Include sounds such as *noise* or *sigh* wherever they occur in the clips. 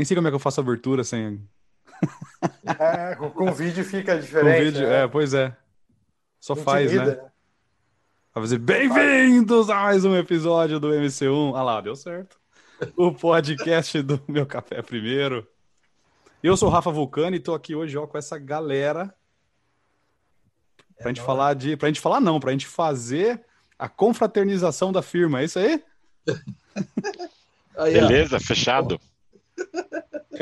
Nem sei como é que eu faço a abertura sem. É, com, com vídeo fica diferente. Com vídeo, né? é, pois é. Só Intimida, faz, né? Vai fazer bem-vindos a mais um episódio do MC1. Ah lá, deu certo. O podcast do Meu Café Primeiro. Eu sou o Rafa Vulcano e tô aqui hoje ó, com essa galera pra gente falar de. Pra gente falar, não, pra gente fazer a confraternização da firma. É isso aí? Aí, *laughs* ó. Beleza, fechado.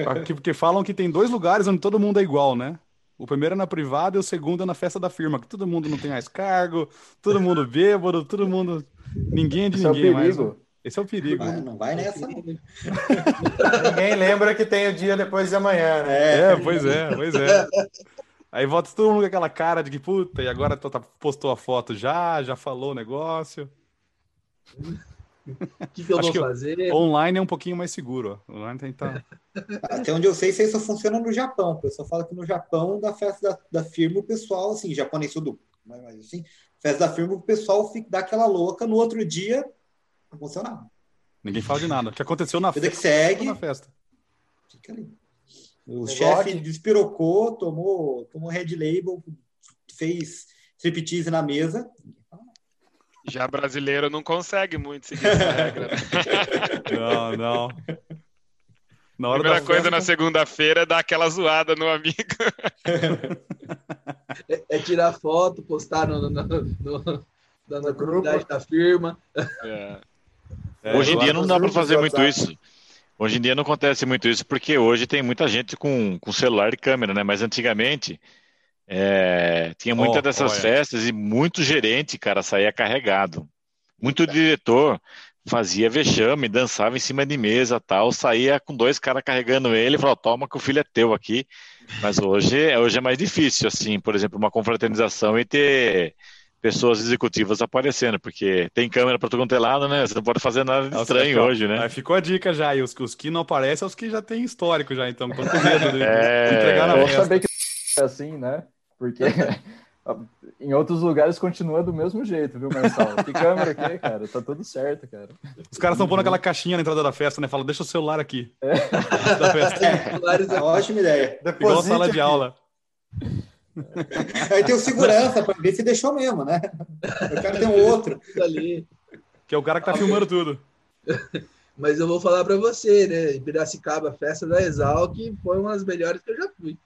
Aqui, porque falam que tem dois lugares onde todo mundo é igual, né? O primeiro é na privada e o segundo é na festa da firma, que todo mundo não tem mais cargo, todo mundo bêbado, todo mundo. Ninguém é de Esse é o ninguém mais. perigo. Esse é o perigo. Vai, não vai nessa, não. Ninguém lembra que tem o dia depois de amanhã, né? É, pois é, pois é. Aí volta todo mundo com aquela cara de que, puta, e agora tá- tá- postou a foto já, já falou o negócio. O *laughs* que, que eu Acho vou que fazer? Online é um pouquinho mais seguro, ó. Online tem que tá... *laughs* Até onde eu sei, isso aí só funciona no Japão. O pessoal fala que no Japão, da festa da, da firma, o pessoal, assim, japonês tudo, mas mas, assim, festa da firma, o pessoal fica, dá aquela louca, no outro dia, não funciona nada. Ninguém fala de nada. O que aconteceu na Vida que festa? segue, Na festa. fica ali. O chefe despirocou, tomou, tomou red label, fez striptease na mesa. Já brasileiro não consegue muito seguir essa regra. Né? Não, não. Na hora Primeira da coisa festa, na segunda-feira é dar aquela zoada no amigo. É, é tirar foto, postar no, no, no, no- na, na comunidade da firma. É. É, hoje em dia não dá para fazer muito WhatsApp. isso. Hoje em dia não acontece muito isso, porque hoje tem muita gente com, com celular e câmera, né? Mas antigamente é, tinha muita Ó, dessas olha. festas e muito gerente, cara, saía carregado. Muito diretor fazia vexame, dançava em cima de mesa tal, saía com dois caras carregando ele e falou, toma que o filho é teu aqui. Mas hoje, hoje é mais difícil, assim, por exemplo, uma confraternização e ter pessoas executivas aparecendo, porque tem câmera para todo quanto é lado, né? Você não pode fazer nada de Nossa, estranho ó. hoje, né? Aí ficou a dica já. E os, os que não aparecem são os que já têm histórico já, então. Estão com medo de, de *laughs* É. entregar na festa. saber que é assim, né? Porque *laughs* em outros lugares continua do mesmo jeito, viu, Marcelo? Que câmera aqui, cara? Tá tudo certo, cara. Os caras estão pondo aquela caixinha na entrada da festa, né? Fala, deixa o celular aqui. É. *laughs* Da festa. Celulares É ótima ideia. Igual Deposite sala de aqui. aula. Aí tem o segurança para ver se deixou mesmo, né? Eu quero ter um outro. ali. Que é o cara que tá filmando tudo. Mas eu vou falar pra você, né? Em Piracicaba, a festa da Exalc foi uma das melhores que eu já fui.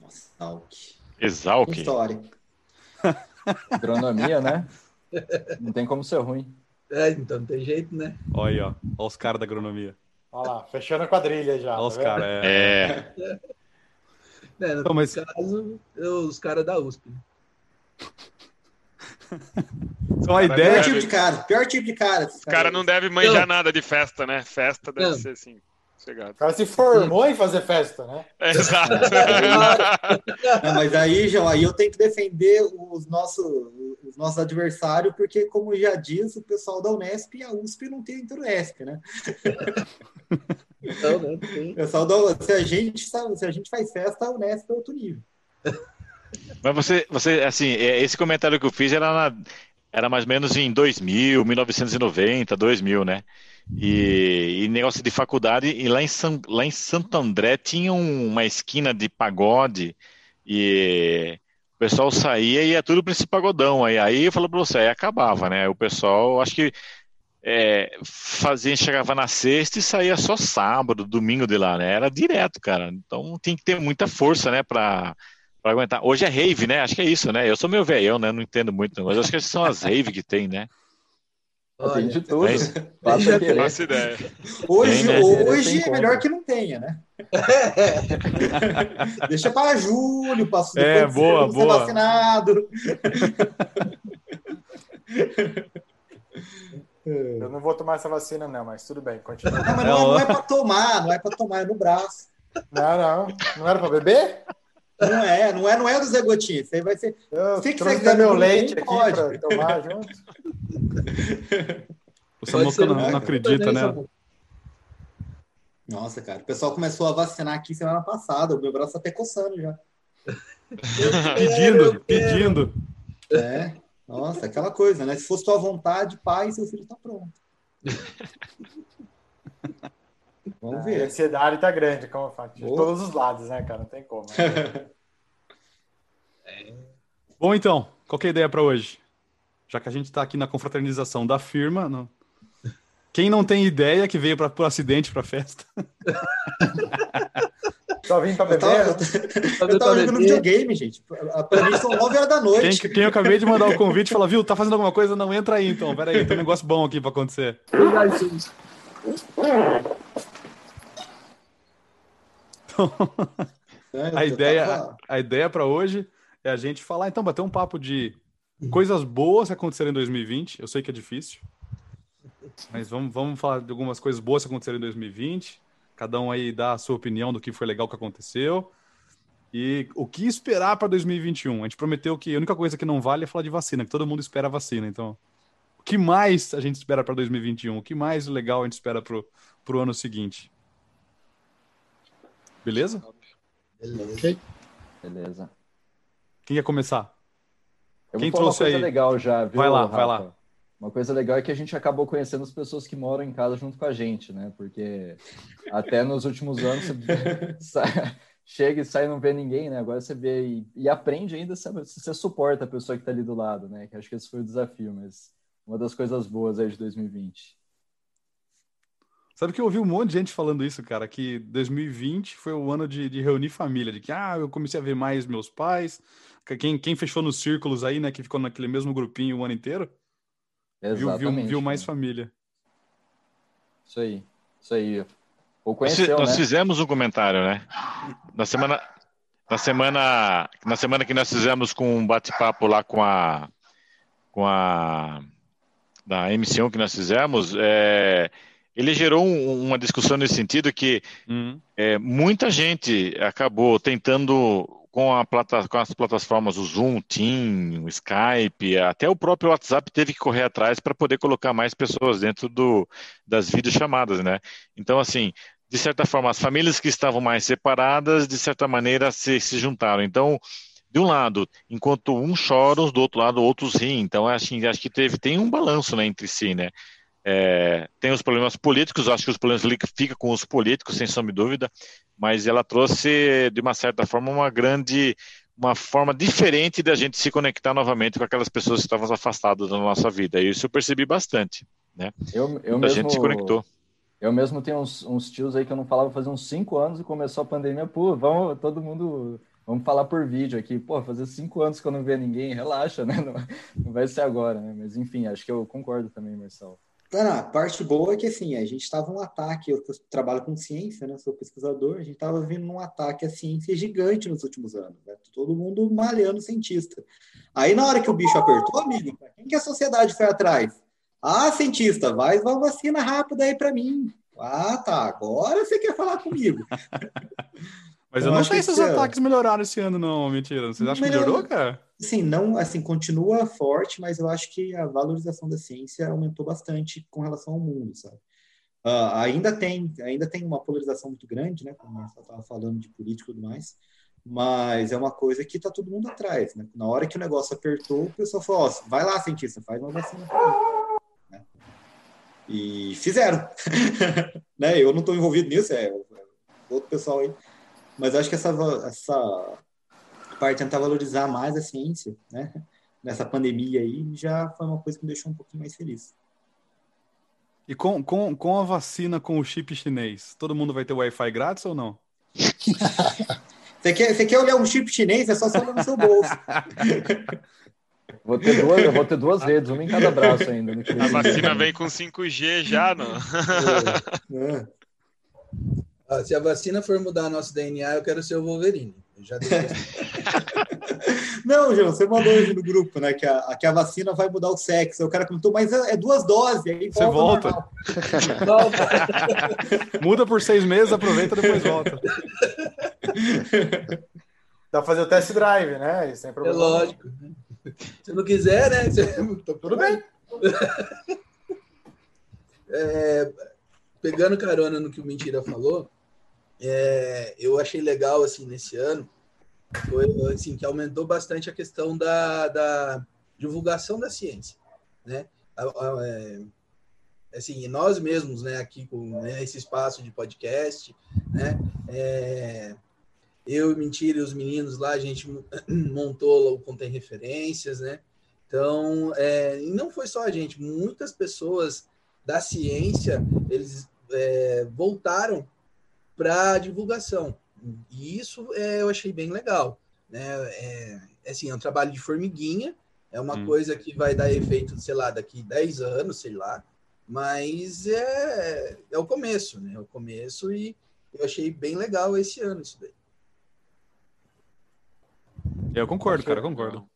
Nossa, Alck. Exalc. História. *laughs* Agronomia, né? Não tem como ser ruim. É, então não tem jeito, né? Olha aí, ó. Olha os caras da agronomia. Olha lá, fechando a quadrilha já. Olha os tá vendo? caras. É. É, *laughs* É, no Não, mas- caso, eu- os caras da USP. né? *laughs* Então a Cara, ideia. Pior tipo de cara. Pior tipo de cara. Os caras não devem manjar nada de festa, né? Festa deve Não. ser assim, chegado. O cara se formou em fazer festa, né? *laughs* É, exato. *laughs* Não, mas aí, João, aí eu tenho que defender os nossos, os nossos adversários, porque, como já diz o pessoal da Unesp, a USP não tem Unesp, né? Então, né? Tem... O *laughs* pessoal da, se, a gente, sabe, se a gente faz festa, a Unesp é outro nível. mas você, você, assim, é, esse comentário que eu fiz era, na- era mais ou menos em 2000, 1990, 2000, né? E, e negócio de faculdade, e lá em, São, lá em Santo André tinha um- uma esquina de pagode, e o pessoal saía e ia tudo para esse pagodão. Aí, aí eu falo para você, aí acabava, né? O pessoal, acho que é, fazia, chegava na sexta e saía só sábado, domingo de lá, né? Era direto, cara. Então tem que ter muita força, né, pra aguentar. Hoje é rave, né? Acho que é isso, né? Eu sou meio velhão, né? Não entendo muito, mas acho que são as rave que tem, né? Tem Olha, de tudo. *laughs* Querer. Faço ideia. Hoje, Tem, né? hoje é como. melhor que não tenha, né? *laughs* Deixa para julho, passo É, depois de boa, ser boa. vacinado. *laughs* Eu não vou tomar essa vacina, não, mas tudo bem, continua. Não, mas É, não, ó. não é para tomar, não é para tomar, é no braço. Não, não. Não era para beber? Não é, não é, não é do Zé Gotinha. Isso aí vai ser. Eu Se que trouxe você quiser meu leite aqui pode. para tomar junto. O Samuca não, não acredita, né? Nossa, cara, o pessoal começou a vacinar aqui semana passada. O meu braço tá até coçando já. *laughs* Pedindo, pedindo. É. Nossa, aquela coisa, né? Se fosse tua vontade, pai, seu filho tá pronto. *laughs* Vamos A ver. ansiedade tá grande, como eu falo, de Boa. todos os lados, né, cara? Não tem como. *laughs* Bom, então, qual que é a ideia para hoje? Já que a gente está aqui na confraternização da firma, não- quem não tem ideia que veio pra, por acidente para festa? *laughs* Só vim pra Eu tava, beber. eu, *laughs* eu tava jogando videogame, gente. Pra mim são 9 horas da Quem, noite. quem eu acabei de mandar o convite fala, viu, tá fazendo alguma coisa? Não entra aí então. Pera aí, tem um negócio bom aqui para acontecer. A ideia, tava- a ideia para hoje é a gente falar, então, bater um papo de coisas boas que aconteceram em 2020. Eu sei que é difícil, mas vamos, vamos falar de algumas coisas boas que aconteceram em 2020. Cada um aí dá a sua opinião do que foi legal que aconteceu. E o que esperar para 2021? A gente prometeu que a única coisa que não vale é falar de vacina, que todo mundo espera a vacina. Então, que mais a gente espera para 2021? O que mais legal a gente espera para o ano seguinte? Beleza? Beleza. Beleza. Quem quer começar? Eu Quem vou falar trouxe uma coisa aí? legal já, viu, Vai lá, Rafa? vai lá. Uma coisa legal é que a gente acabou conhecendo as pessoas que moram em casa junto com a gente, né? Porque até nos últimos anos você *laughs* chega e sai e não vê ninguém, né? Agora você vê e, e aprende ainda, sabe? Você suporta a pessoa que está ali do lado, né? Que acho que esse foi o desafio, mas uma das coisas boas aí de 2020. Sabe que eu ouvi um monte de gente falando isso, cara, que 2020 foi o ano de, de reunir família, de que, ah, eu comecei a ver mais meus pais, que quem, quem fechou nos círculos aí, né, que ficou naquele mesmo grupinho o ano inteiro, viu, viu, Exatamente. viu mais família. Isso aí. Isso aí. Ou Nós, conheceu, nós né? fizemos um comentário, né? Na semana, na semana, na semana que nós fizemos com um bate-papo lá com a, com a da MC1 que nós fizemos, é, ele gerou um- uma discussão nesse sentido que Uhum. é, muita gente acabou tentando com, a plata, com as plataformas, o Zoom, o Team, o Skype, até o próprio WhatsApp teve que correr atrás para poder colocar mais pessoas dentro do, das videochamadas, né? Então, assim, de certa forma, as famílias que estavam mais separadas, de certa maneira, se, se juntaram. Então, de um lado, enquanto uns choram, do outro lado, outros riem. Então, acho, acho que teve, tem um balanço né, entre si, né? É, tem os problemas políticos, acho que os problemas ficam com os políticos, sem sombra de dúvida, mas ela trouxe, de uma certa forma, uma grande, uma forma diferente da gente se conectar novamente com aquelas pessoas que estavam afastadas da nossa vida. E isso eu percebi bastante. Eu, eu a mesmo, gente se conectou. Eu mesmo tenho uns, uns tios aí que eu não falava fazia uns cinco anos e começou a pandemia. Pô, vamos, todo mundo, vamos falar por vídeo aqui. Pô, fazer cinco anos que eu não via ninguém, relaxa, né? *laughs* Não, não vai ser agora, né? Mas enfim, acho que eu concordo também, Marcelo. Cara, a parte boa é que assim, a gente estava um ataque, eu, trabalho com ciência, né? Sou pesquisador, a gente estava vindo num ataque à ciência gigante nos últimos anos, né? Todo mundo malhando cientista. Aí na hora que o bicho apertou, amigo, pra quem que a sociedade foi atrás? Ah, cientista, vai uma vacina rápida aí para mim. Ah, tá, agora você quer falar comigo. *laughs* Mas Eu eu não sei que se os ano- ataques melhoraram esse ano, não, mentira. Vocês acham que Melhorou. cara? Assim, não, assim, continua forte, mas eu acho que a valorização da ciência aumentou bastante com relação ao mundo, sabe? Ah, ainda tem, ainda tem uma polarização muito grande, né? Como Marcelo estava falando de político e tudo mais, mas é uma coisa que tá todo mundo atrás, né? Na hora que o negócio apertou, o pessoal falou: ó, vai lá, cientista, faz uma vacina. Né? E fizeram. *laughs* né? Eu não estou envolvido nisso, é outro pessoal aí. Mas eu acho que essa, essa parte de tentar valorizar mais a ciência, né? Nessa pandemia aí, já foi uma coisa que me deixou um pouquinho mais feliz. E com, com, com a vacina com o chip chinês, todo mundo vai ter Wi-Fi grátis ou não? *laughs* Você quer, você quer olhar um chip chinês? É só você olhar no seu bolso. *laughs* Vou ter duas, eu vou ter duas redes, uma em cada braço ainda. A vacina vem com 5G já, não? É. *laughs* Ah, se a vacina for mudar nosso DNA, eu quero ser o Wolverine. Eu já *laughs* Não, João, você mandou hoje no grupo, né? Que a, que a vacina vai mudar o sexo. O cara comentou, mas é, é duas doses. Aí Você volta. Volta. *laughs* Muda por seis meses, aproveita e depois volta. *laughs* Dá pra fazer o test drive, né? Isso sem É problema. lógico. Se não quiser, né? Você- Tudo bem. É, pegando carona no que o Mentira falou, é, eu achei legal, assim, nesse ano, foi, assim, que aumentou bastante a questão da, da divulgação da ciência, né? É, assim, nós mesmos, né, aqui com né, esse espaço de podcast, né, é, eu Mentira e os meninos lá, a gente *clears throat* montou o Contém Referências, né, então, é, e não foi só a gente, muitas pessoas da ciência, eles é, voltaram para divulgação, e isso é, eu achei bem legal, né, é, assim, é um trabalho de formiguinha, é uma hum. coisa que vai dar efeito, sei lá, daqui 10 anos, sei lá, mas é, é o começo, né? É o começo e eu achei bem legal esse ano isso daí. Eu concordo, cara, eu concordo.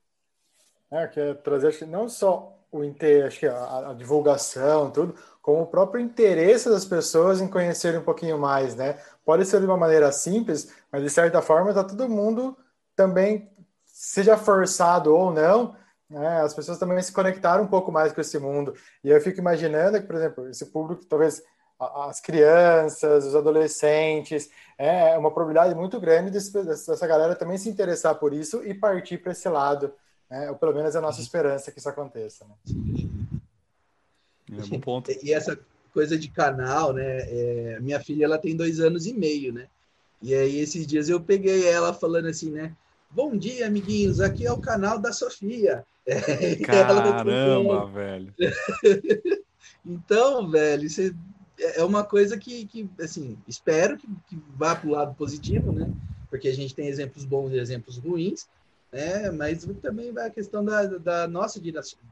É, que é trazer não só o inter, acho que a, a, divulgação, tudo, como o próprio interesse das pessoas em conhecerem um pouquinho mais, né? Pode ser de uma maneira simples, mas de certa forma está todo mundo também, seja forçado ou não, né? As pessoas também se conectaram um pouco mais com esse mundo. E eu fico imaginando que, por exemplo, esse público, talvez as crianças, os adolescentes, é uma probabilidade muito grande dessa galera também se interessar por isso e partir para esse lado. Né? Ou pelo menos é a nossa esperança que isso aconteça. Né? É um bom ponto. E essa coisa de canal, né? É, minha filha ela tem dois anos e meio, né? E aí esses dias eu peguei ela falando assim, né? Bom dia, amiguinhos. Aqui é o canal da Sofia. *laughs* Caramba, velho. *laughs* então, velho, é, é uma coisa que, que assim, espero que, que vá para o lado positivo, né? Porque a gente tem exemplos bons e exemplos ruins, né? Mas também vai a questão da, da nossa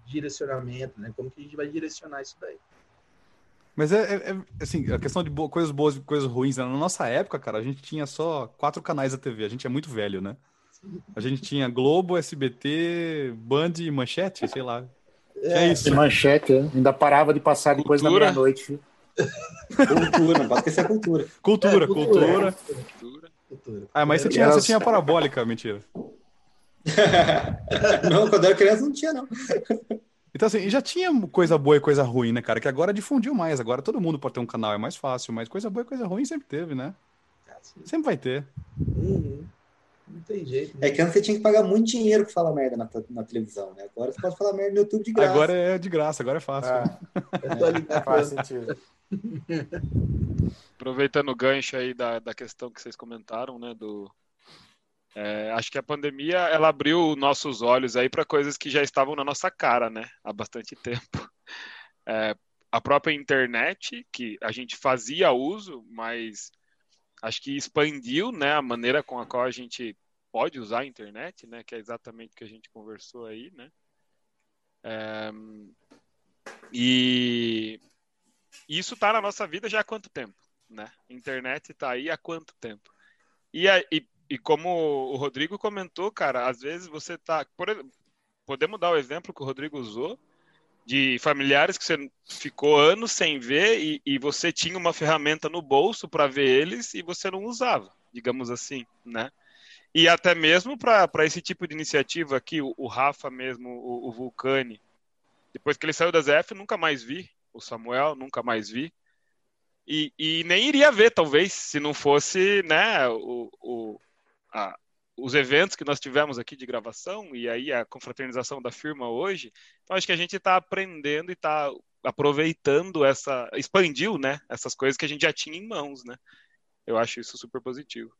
direcionamento, né? Como que a gente vai direcionar isso daí. Mas é, é, é assim, a questão de coisas boas e coisas ruins. Né? Na nossa época, cara, a gente tinha só quatro canais da TV. A gente é muito velho, né? A gente tinha Globo, SBT, Band e Manchete, sei lá. É, é isso. Manchete, é. ainda parava de passar depois cultura. da meia-noite. cultura, pode esquecer cultura. Cultura, é, cultura. Cultura. cultura. Ah, mas você tinha, você tinha parabólica, mentira. *laughs* não, quando eu era criança não tinha, não. Então, assim, já tinha coisa boa e coisa ruim, né, cara? Que agora difundiu mais. Agora todo mundo pode ter um canal, é mais fácil. Mas coisa boa e coisa ruim sempre teve, né? Sempre vai ter. Uhum. Não tem jeito. Né? É que antes você tinha que pagar muito dinheiro pra falar merda na, na, televisão, né? Agora você pode falar merda no YouTube de graça. Agora é de graça, agora é fácil. Ah, é, *laughs* é, faz sentido. Aproveitando o gancho aí da, da questão que vocês comentaram, né? Do, é, acho que a pandemia ela abriu nossos olhos aí para coisas que já estavam na nossa cara, né? Há bastante *laughs* tempo. É, a própria internet, que a gente fazia uso, mas acho que expandiu né, a maneira com a qual a gente pode usar a internet, né, que é exatamente o que a gente conversou aí, né? É, e isso está na nossa vida já há quanto tempo, né? Internet está aí há quanto tempo? E, e, e, como o Rodrigo comentou, cara, às vezes você está, podemos dar o exemplo que o Rodrigo usou de familiares que você ficou anos sem ver e, e você tinha uma ferramenta no bolso para ver eles e você não usava, digamos assim, né? E até mesmo para esse tipo de iniciativa aqui, o, o Rafa mesmo, o, o, Vulcani, depois que ele saiu da ZF, nunca mais vi, o Samuel, nunca mais vi. E, e nem iria ver, talvez, se não fosse né, o, o, a, os eventos que nós tivemos aqui de gravação e aí a confraternização da firma hoje. Então acho que a gente está aprendendo e está aproveitando essa, expandiu, né, essas coisas que a gente já tinha em mãos, né? Eu acho isso super positivo.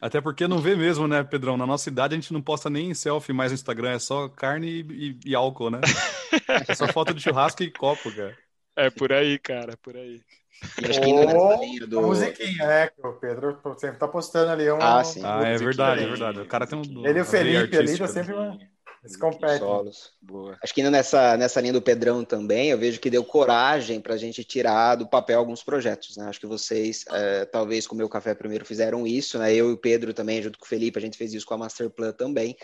Até porque não vê mesmo, né, Pedrão? Na nossa idade a gente não posta nem selfie mais no Instagram, é só carne e, e, e álcool, né? *laughs* é só foto de churrasco e copo, cara. É por aí, cara, por aí. acho que nessa do... musiquinha, né? Que o Pedro sempre tá postando ali um. Ah, sim. Ah, é verdade, é verdade. O cara tem um. Ele e o Felipe ali tá sempre. Uma... Eles competem. Solos. Boa. Acho que indo nessa, nessa linha do Pedrão também, eu vejo que deu coragem para a gente tirar do papel alguns projetos. Né? Acho que vocês, é, talvez com o meu café primeiro, fizeram isso. Né? Eu e o Pedro também, junto com o Felipe, a gente fez isso com a Masterplan também.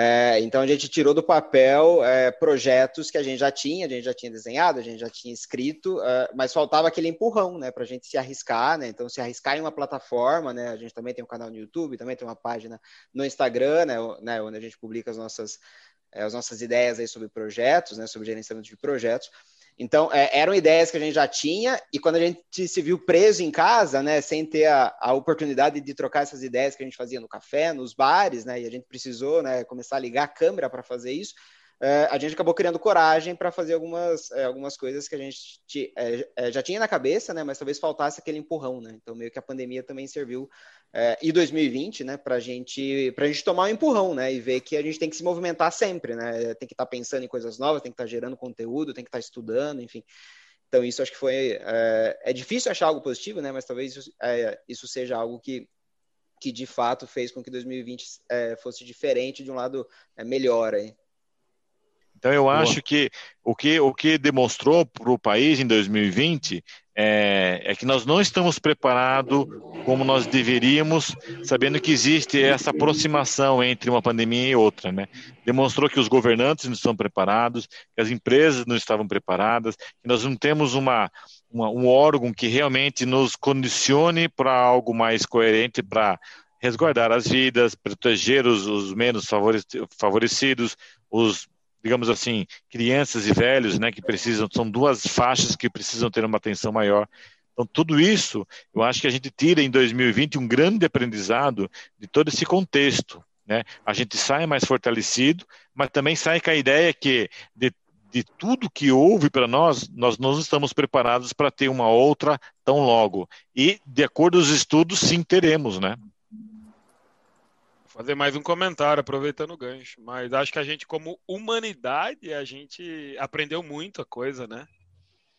É, então a gente tirou do papel é, projetos que a gente já tinha, a gente já tinha desenhado, a gente já tinha escrito, é, mas faltava aquele empurrão, né, para a gente se arriscar, né? Então se arriscar em uma plataforma, né? A gente também tem um canal no YouTube, também tem uma página no Instagram, né, né onde a gente publica as nossas é, as nossas ideias aí sobre projetos, né, sobre gerenciamento de projetos. Então, é, eram ideias que a gente já tinha, e quando a gente se viu preso em casa, né, sem ter a, a, oportunidade de trocar essas ideias que a gente fazia no café, nos bares, né, e a gente precisou né, começar a ligar a câmera para fazer isso, é, a gente acabou criando coragem para fazer algumas, é, algumas coisas que a gente é, é, já tinha na cabeça, né? Mas talvez faltasse aquele empurrão, né? Então, meio que a pandemia também serviu, é, e 2020, né? Para gente, a gente tomar um empurrão, né? E ver que a gente tem que se movimentar sempre, né? Tem que estar tá pensando em coisas novas, tem que estar tá gerando conteúdo, tem que estar tá estudando, enfim. Então, isso acho que foi. É, é, difícil achar algo positivo, né? Mas talvez isso, isso seja algo que, que de fato fez com que 2020 é, fosse diferente de um lado melhor aí. Então eu Boa. acho que o que, o que demonstrou para o país em 2020 é, é, que nós não estamos preparados como nós deveríamos, sabendo que existe essa aproximação entre uma pandemia e outra. Né? Demonstrou que os governantes não estão preparados, que as empresas não estavam preparadas, que nós não temos uma, uma um órgão que realmente nos condicione para algo mais coerente para resguardar as vidas, proteger os, os menos favorecidos, os digamos assim, crianças e velhos, né, que precisam, são duas faixas que precisam ter uma atenção maior. Então, tudo isso, eu acho que a gente tira em 2020 um grande aprendizado de todo esse contexto. Né? A gente sai mais fortalecido, mas também sai com a ideia que de, de tudo que houve para nós, nós não estamos preparados para ter uma outra tão logo. E, de acordo com os estudos, sim teremos, né? Fazer mais um comentário, aproveitando o gancho. Mas acho que a gente, como humanidade, a gente aprendeu muito a coisa, né?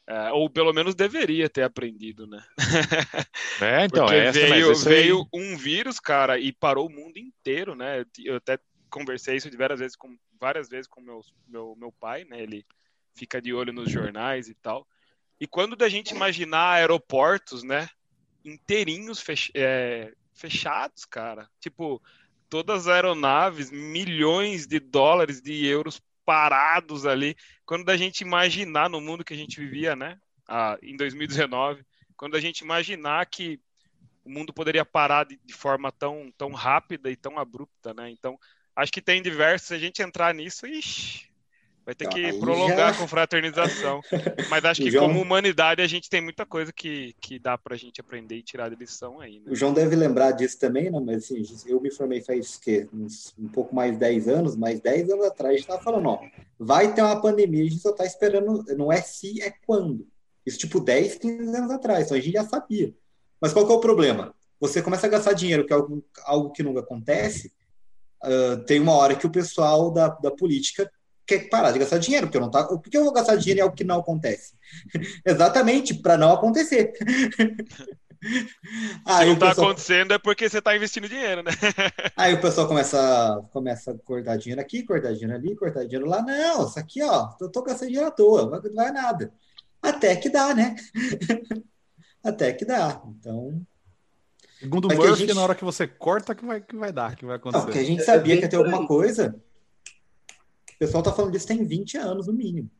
É, ou pelo menos deveria ter aprendido, né? *laughs* É, então, Porque essa, veio, veio um vírus, cara, e parou o mundo inteiro, né? Eu até conversei isso várias vezes com várias vezes com meu, meu, meu pai, né? Ele fica de olho nos jornais e tal. E quando da gente imaginar aeroportos, né? Inteirinhos fech é, fechados, cara. Tipo, todas as aeronaves, milhões de dólares, de euros parados ali. Quando a gente imaginar no mundo que a gente vivia, né? Ah, em 2019, quando a gente imaginar que o mundo poderia parar de, de, forma tão, tão rápida e tão abrupta, né? Então, acho que tem diversos. Se a gente entrar nisso, ixi, Vai ter que prolongar já... com fraternização. Mas acho que *laughs* João... como humanidade a gente tem muita coisa que, que dá para a gente aprender e tirar de lição aí. Né? O João deve lembrar disso também, né? Mas assim, eu me formei faz que, uns, um pouco mais de 10 anos, mas 10 anos atrás a gente estava falando, ó, vai ter uma pandemia, a gente só está esperando, não é se, é quando. Isso tipo 10, 15 anos atrás, então a gente já sabia. Mas qual que é o problema? Você começa a gastar dinheiro, que é algo, algo que nunca acontece, uh, tem uma hora que o pessoal da, da política quer parar de gastar dinheiro, porque eu não tá. Por que eu vou gastar dinheiro em algo que não acontece? *laughs* Exatamente, para não acontecer. *laughs* Aí Se não está pessoal... acontecendo é porque você está investindo dinheiro, né? *laughs* Aí o pessoal começa, começa a cortar dinheiro aqui, cortar dinheiro ali, cortar dinheiro lá. Não, isso aqui, ó, eu tô gastando dinheiro à toa, não vai nada. Até que dá, né? Até que dá. Então. Segundo o Murphy, gente... na hora que você corta, que vai, que vai dar, que vai acontecer. Não, porque a gente sabia que ia ter alguma coisa o pessoal tá falando disso tem 20 anos, no mínimo.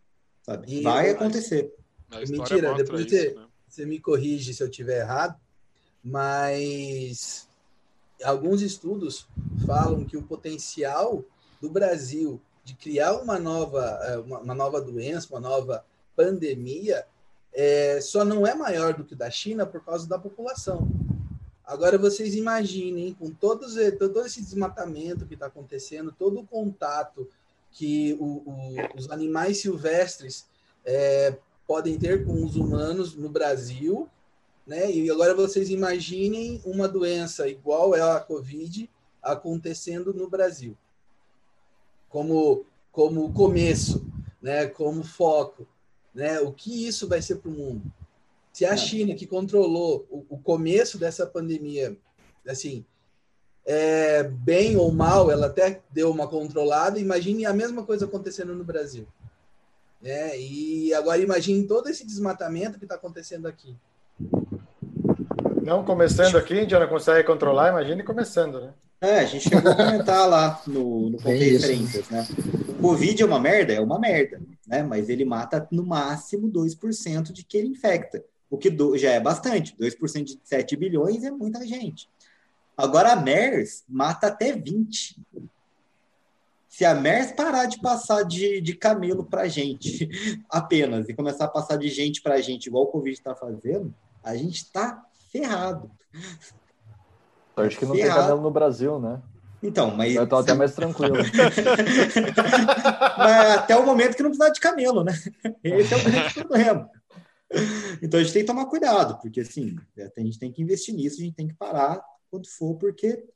Sabe? E Vai acontecer. Mentira, depois isso, você, né? você me corrige se eu tiver errado, mas alguns estudos falam que o potencial do Brasil de criar uma nova, eh, uma, uma nova doença, uma nova pandemia, é, só não é maior do que o da China por causa da população. Agora vocês imaginem, com todos, todo esse desmatamento que está acontecendo, todo o contato que o, o, os animais silvestres é, podem ter com os humanos no Brasil, né? E agora vocês imaginem uma doença igual é a Covid acontecendo no Brasil, como como começo, né? Como foco, né? O que isso vai ser para o mundo? Se a é. China que controlou o, o começo dessa pandemia, assim, é, bem ou mal, ela até deu uma controlada. Imagine a mesma coisa acontecendo no Brasil. Né? E agora imagine todo esse desmatamento que está acontecendo aqui. Não começando aqui, a gente já não consegue controlar, imagine começando, né? É, a gente chegou a comentar lá no, no Referências, né? O Covid é uma merda? É uma merda, né? Mas ele mata no máximo 2% de que ele infecta, o que já é bastante. 2% de 7 bilhões é muita gente. Agora a MERS mata até 20. Se a MERS parar de passar de, de camelo para gente *laughs* apenas e começar a passar de gente para gente, igual o Covid está fazendo, a gente está ferrado. Sorte que não ferrado. tem camelo no Brasil, né? Então, mas. Eu tô até mais tranquilo. *laughs* mas até o momento que não precisar de camelo, né? Esse é o grande problema. Então a gente tem que tomar cuidado, porque assim, a gente tem que investir nisso, a gente tem que parar quando for, porque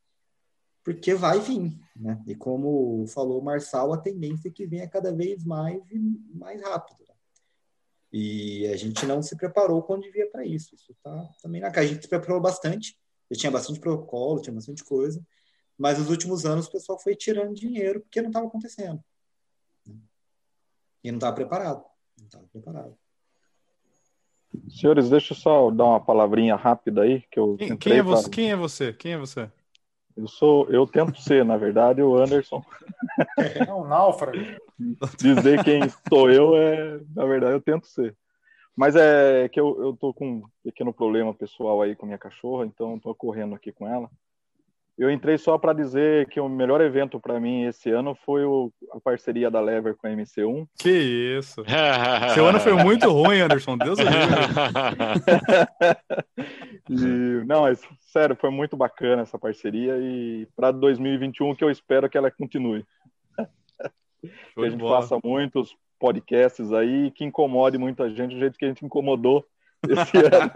porque vai vir, né? E como falou o Marçal, a tendência é que venha cada vez mais e mais rápido. Né? E a gente não se preparou quando devia para isso. Isso tá também na casa. A gente se preparou bastante, já tinha bastante protocolo, tinha bastante coisa, mas nos últimos anos o pessoal foi tirando dinheiro porque não estava acontecendo. Né? E não estava preparado. Não estava preparado. Senhores, deixa eu só dar uma palavrinha rápida aí que eu quem, quem é você? Pra... Quem é você? Quem é você? Eu sou, eu tento ser, na verdade, o Anderson. É um náufrago. Dizer quem sou eu é, na verdade, eu tento ser. Mas é que eu, eu tô com um pequeno problema pessoal aí com minha cachorra, então tô correndo aqui com ela. Eu entrei só para dizer que o melhor evento para mim esse ano foi o, a parceria da Lever com a MC1. Que isso! *laughs* Seu ano foi muito ruim, Anderson. Deus do *laughs* e, Não, mas sério, foi muito bacana essa parceria e para 2021 que eu espero que ela continue. que a gente faça muitos podcasts aí que incomode muita gente do jeito que a gente incomodou esse ano.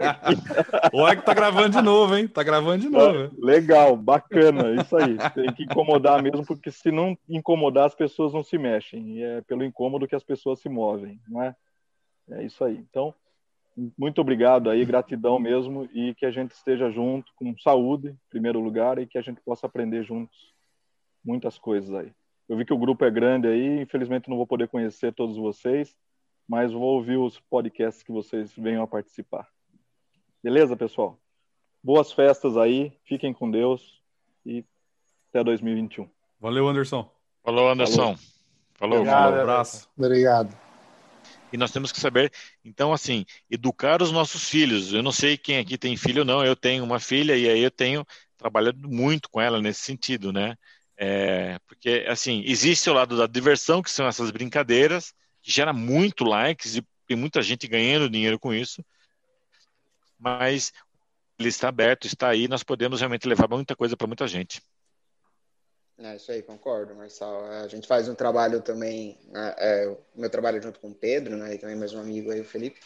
Olha que *laughs* tá gravando de novo, hein? Tá gravando de novo. Legal, bacana, isso aí. Tem que incomodar mesmo, porque se não incomodar, as pessoas não se mexem. E é pelo incômodo que as pessoas se movem, não é? É isso aí. Então, muito obrigado aí, gratidão mesmo, e que a gente esteja junto, com saúde, em primeiro lugar, e que a gente possa aprender juntos muitas coisas aí. Eu vi que o grupo é grande aí, infelizmente não vou poder conhecer todos vocês, mas vou ouvir os podcasts que vocês venham a participar. Beleza, pessoal? Boas festas aí, fiquem com Deus e até 2021. Valeu, Anderson. Falou, Anderson. Falou. Obrigado, um abraço. Obrigado. E nós temos que saber, então, assim, educar os nossos filhos. Eu não sei quem aqui tem filho ou não, eu tenho uma filha e aí eu tenho trabalhado muito com ela nesse sentido, né? É, porque, assim, existe o lado da diversão, que são essas brincadeiras, que gera muito likes e tem muita gente ganhando dinheiro com isso, mas ele está aberto, está aí, nós podemos realmente levar muita coisa para muita gente. É isso aí, concordo, Marçal. A gente faz um trabalho também, né, é, o meu trabalho junto com o Pedro, né, e também mais um amigo aí, o Felipe,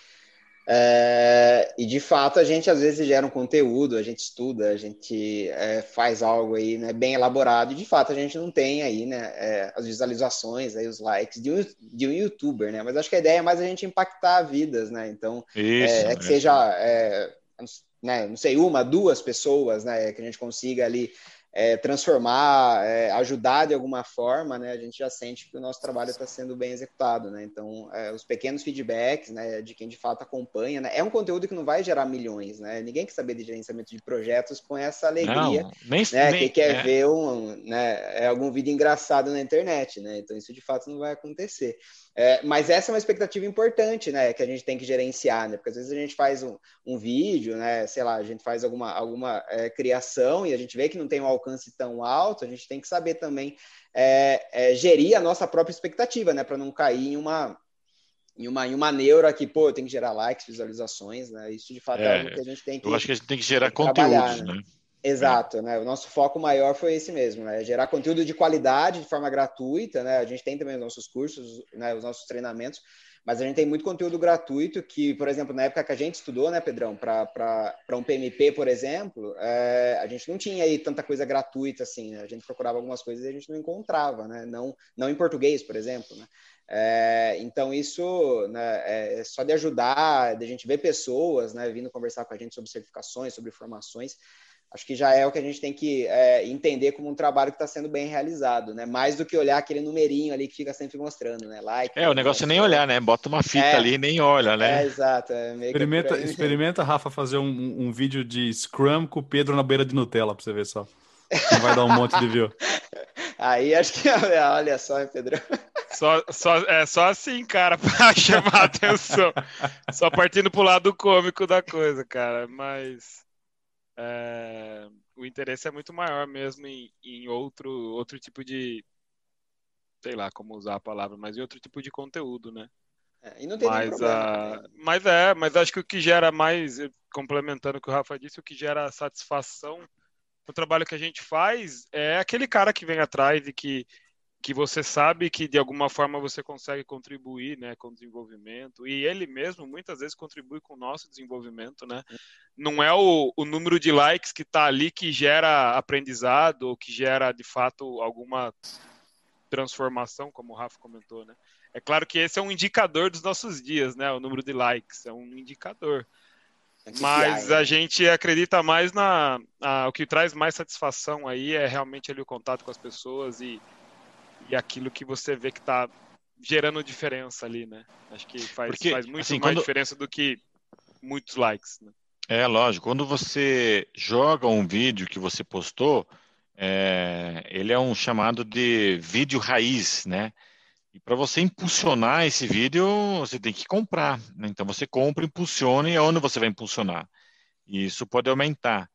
é, e de fato a gente às vezes gera um conteúdo, a gente estuda, a gente é, faz algo aí né, bem elaborado, e de fato a gente não tem aí né, é, as visualizações, aí, os likes de um, de um youtuber, né? Mas acho que a ideia é mais a gente impactar vidas, né? Então Isso, é, é que seja é, né, não sei, uma, duas pessoas, né? Que a gente consiga ali é, transformar, é, ajudar de alguma forma, né, a gente já sente que o nosso trabalho está sendo bem executado, né? Então, é, os pequenos feedbacks, né, de quem de fato acompanha, né, é um conteúdo que não vai gerar milhões, né? Ninguém quer saber de gerenciamento de projetos com essa alegria, não, nem, né, nem, que quer é. ver um, né, é algum vídeo engraçado na internet, né? Então, isso de fato não vai acontecer. É, mas essa é uma expectativa importante, né, que a gente tem que gerenciar, né, porque às vezes a gente faz um, um vídeo, né, sei lá, a gente faz alguma, alguma é, criação e a gente vê que não tem um alcance tão alto, a gente tem que saber também é, é gerir a nossa própria expectativa, né, para não cair em uma, em uma, em uma neura que, pô, tem que gerar likes, visualizações, né, isso de fato é, é algo que a gente tem que Eu acho que a gente tem que gerar que conteúdos, né? né? Exato, né? O nosso foco maior foi esse mesmo, né? Gerar conteúdo de qualidade de forma gratuita, né? A gente tem também os nossos cursos, né? Os nossos treinamentos, mas a gente tem muito conteúdo gratuito que, por exemplo, na época que a gente estudou, né, Pedrão, para um PMP, por exemplo, é, a gente não tinha aí tanta coisa gratuita assim, né? A gente procurava algumas coisas e a gente não encontrava, né? Não, não em português, por exemplo, né? É, então, isso né, é só de ajudar, de a gente ver pessoas né, vindo conversar com a gente sobre certificações, sobre formações acho que já é o que a gente tem que é, entender como um trabalho que está sendo bem realizado, né? Mais do que olhar aquele numerinho ali que fica sempre mostrando, né? Like. É, o negócio é nem olhar, né? Bota uma fita é, ali e nem olha, né? É, exato. É experimenta, experimenta, Rafa, fazer um, um, vídeo de Scrum com o Pedro na beira de Nutella para você ver só. Não vai dar um monte de view. *laughs* Aí acho que, *laughs* olha só, Pedro. Só, só, é só assim, cara, *laughs* para chamar a atenção. Só partindo pro lado cômico da coisa, cara. Mas é, o interesse é muito maior mesmo em, em, outro, outro tipo de. Sei lá como usar a palavra, mas em outro tipo de conteúdo, né? É, e não tem mas, problema, né? mas é, mas acho que o que gera mais, complementando o que o Rafa disse, o que gera satisfação o trabalho que a gente faz é aquele cara que vem atrás e que que você sabe que de alguma forma você consegue contribuir, né, com o desenvolvimento e ele mesmo muitas vezes contribui com o nosso desenvolvimento, né? Não é o, o número de likes que está ali que gera aprendizado ou que gera de fato alguma transformação, como o Rafa comentou, né? É claro que esse é um indicador dos nossos dias, né? O número de likes é um indicador. Mas a gente acredita mais na. A, o que traz mais satisfação aí é realmente ali o contato com as pessoas e e aquilo que você vê que está gerando diferença ali, né? Acho que faz, Porque, faz muito assim, mais quando... diferença do que muitos likes. Né? É lógico. Quando você joga um vídeo que você postou, é... ele é um chamado de vídeo raiz, né? E para você impulsionar esse vídeo, você tem que comprar. Né? Então você compra, impulsiona e é onde você vai impulsionar. E isso pode aumentar.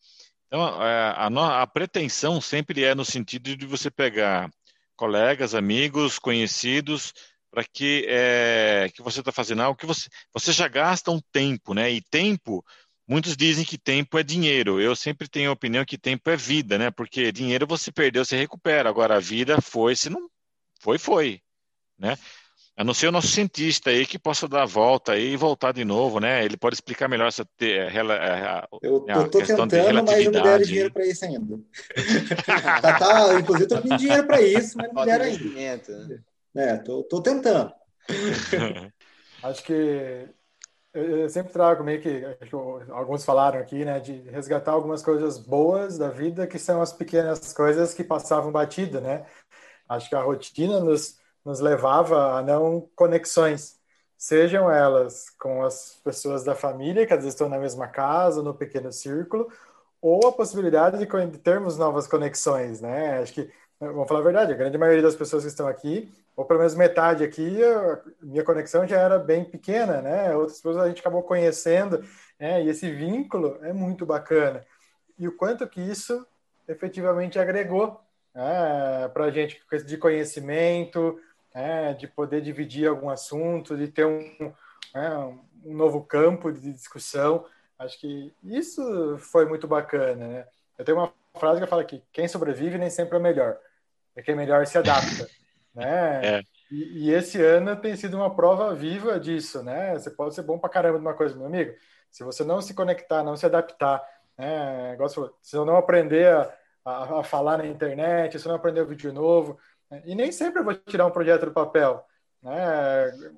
Então é, a, a, a pretensão sempre é no sentido de você pegar colegas, amigos, conhecidos, para que é, que você está fazendo algo que você, você já gasta um tempo, né? E tempo, muitos dizem que tempo é dinheiro. Eu sempre tenho a opinião que tempo é vida, né? Porque dinheiro você perdeu, você recupera. Agora a vida foi, se não foi, foi, né? A não ser o nosso cientista aí que possa dar a volta aí e voltar de novo, né? Ele pode explicar melhor essa te, a, a, eu, a eu tô tentando, mas não me deram dinheiro para isso ainda. *laughs* tá, tá, inclusive, tô pedindo dinheiro para isso, mas não me deram ainda. É, tô, tô tentando. *laughs* acho que eu sempre trago meio que, que alguns falaram aqui, né, de resgatar algumas coisas boas da vida que são as pequenas coisas que passavam batida, né? Acho que a rotina nos nos levava a não conexões, sejam elas com as pessoas da família, que às vezes estão na mesma casa, no pequeno círculo, ou a possibilidade de termos novas conexões, né? Acho que, vamos falar a verdade, a grande maioria das pessoas que estão aqui, ou pelo menos metade aqui, a minha conexão já era bem pequena, né? Outras pessoas a gente acabou conhecendo, né? E esse vínculo é muito bacana. E o quanto que isso efetivamente agregou né? para a gente de conhecimento, é, de poder dividir algum assunto, de ter um, é, um novo campo de discussão. Acho que isso foi muito bacana, né? Eu tenho uma frase que fala que quem sobrevive nem sempre é melhor, é quem melhor se adapta, *laughs* né? É. E, e, esse ano tem sido uma prova viva disso, né? Você pode ser bom pra caramba de uma coisa, meu amigo. Se você não se conectar, não se adaptar, né? se você não aprender a, a, a falar na internet, se você não aprender um vídeo novo, e nem sempre eu vou tirar um projeto do papel. Né?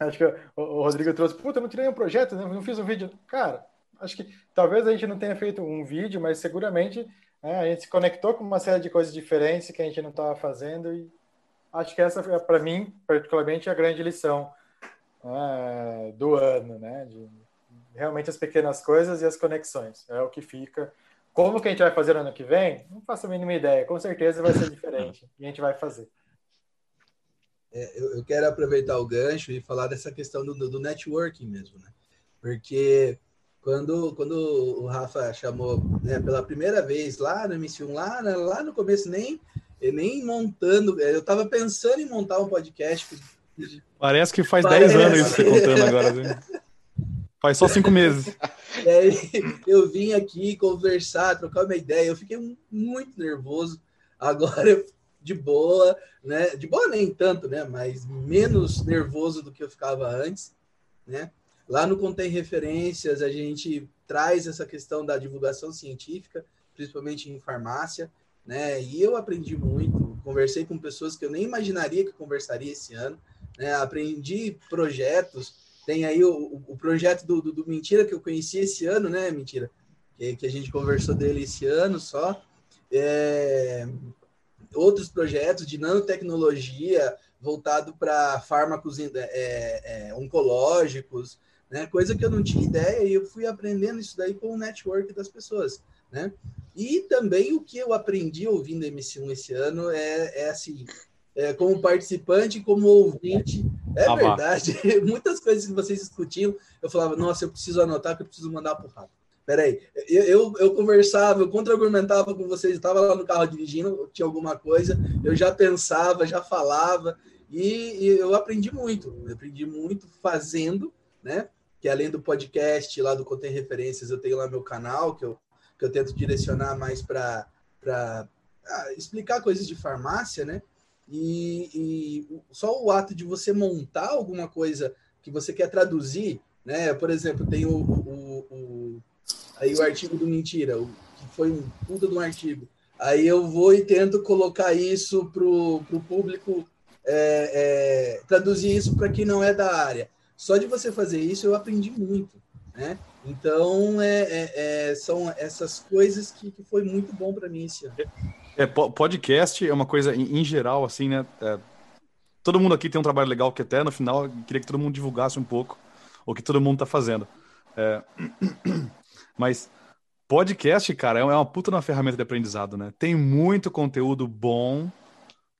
Acho que o Rodrigo trouxe, puta, eu não tirei um projeto, não fiz um vídeo. Cara, acho que talvez a gente não tenha feito um vídeo, mas seguramente né, a gente se conectou com uma série de coisas diferentes que a gente não estava fazendo e acho que essa foi, para mim, particularmente, a grande lição né, do ano, né? De, realmente as pequenas coisas e as conexões. É o que fica como que a gente vai fazer no ano que vem? Não faço a mínima ideia. Com certeza vai ser diferente. e a gente vai fazer. É, eu, eu, quero aproveitar o gancho e falar dessa questão do, do networking mesmo, né? Porque quando, quando o Rafa chamou né, pela primeira vez lá no MC1, lá, lá no começo, nem, nem montando, eu estava pensando em montar um podcast. Parece que faz 10 anos isso que você contando agora. *laughs* Né? Faz só cinco meses. *laughs* É, eu vim aqui conversar, trocar uma ideia. Eu fiquei muito nervoso. Agora, de boa, né? De boa nem tanto, né? Mas menos nervoso do que eu ficava antes, né? Lá no Contém Referências, a gente traz essa questão da divulgação científica, principalmente em farmácia, né? E eu aprendi muito, conversei com pessoas que eu nem imaginaria que conversaria esse ano, né? Aprendi projetos, tem aí o, o projeto do, do, do, Mentira, que eu conheci esse ano, né? Mentira. Que, que a gente conversou dele esse ano só. É, outros projetos de nanotecnologia voltado para fármacos é, é, oncológicos, né? Coisa que eu não tinha ideia e eu fui aprendendo isso daí com o network das pessoas, né? E também o que eu aprendi ouvindo MC1 esse ano é, é assim, é, como participante, como ouvinte. É ah, verdade. *laughs* Muitas coisas que vocês discutiam, eu falava, nossa, eu preciso anotar, que eu preciso mandar para o Rafa. Peraí, eu, eu, eu conversava, eu contra-argumentava com vocês, estava lá no carro dirigindo, tinha alguma coisa, eu já pensava, já falava, e, e eu aprendi muito, eu aprendi muito fazendo, né? Que além do podcast lá do Contém Referências, eu tenho lá meu canal, que eu que eu tento direcionar mais para ah, explicar coisas de farmácia, né? E, e, só o ato de você montar alguma coisa que você quer traduzir, né? Por exemplo, tem o, o, o aí o artigo do mentira, o, que foi um puta de um artigo. Aí eu vou e tento colocar isso para o público, é, é, traduzir isso para quem não é da área. Só de você fazer isso eu aprendi muito, né? Então é, é, é são essas coisas que, que foi muito bom para mim esse ano. É, podcast é uma coisa em, geral, assim, né? É, todo mundo aqui tem um trabalho legal que até no final queria que todo mundo divulgasse um pouco o que todo mundo está fazendo. É... *clears throat* Mas podcast, cara, é uma puta uma ferramenta de aprendizado, né? Tem muito conteúdo bom,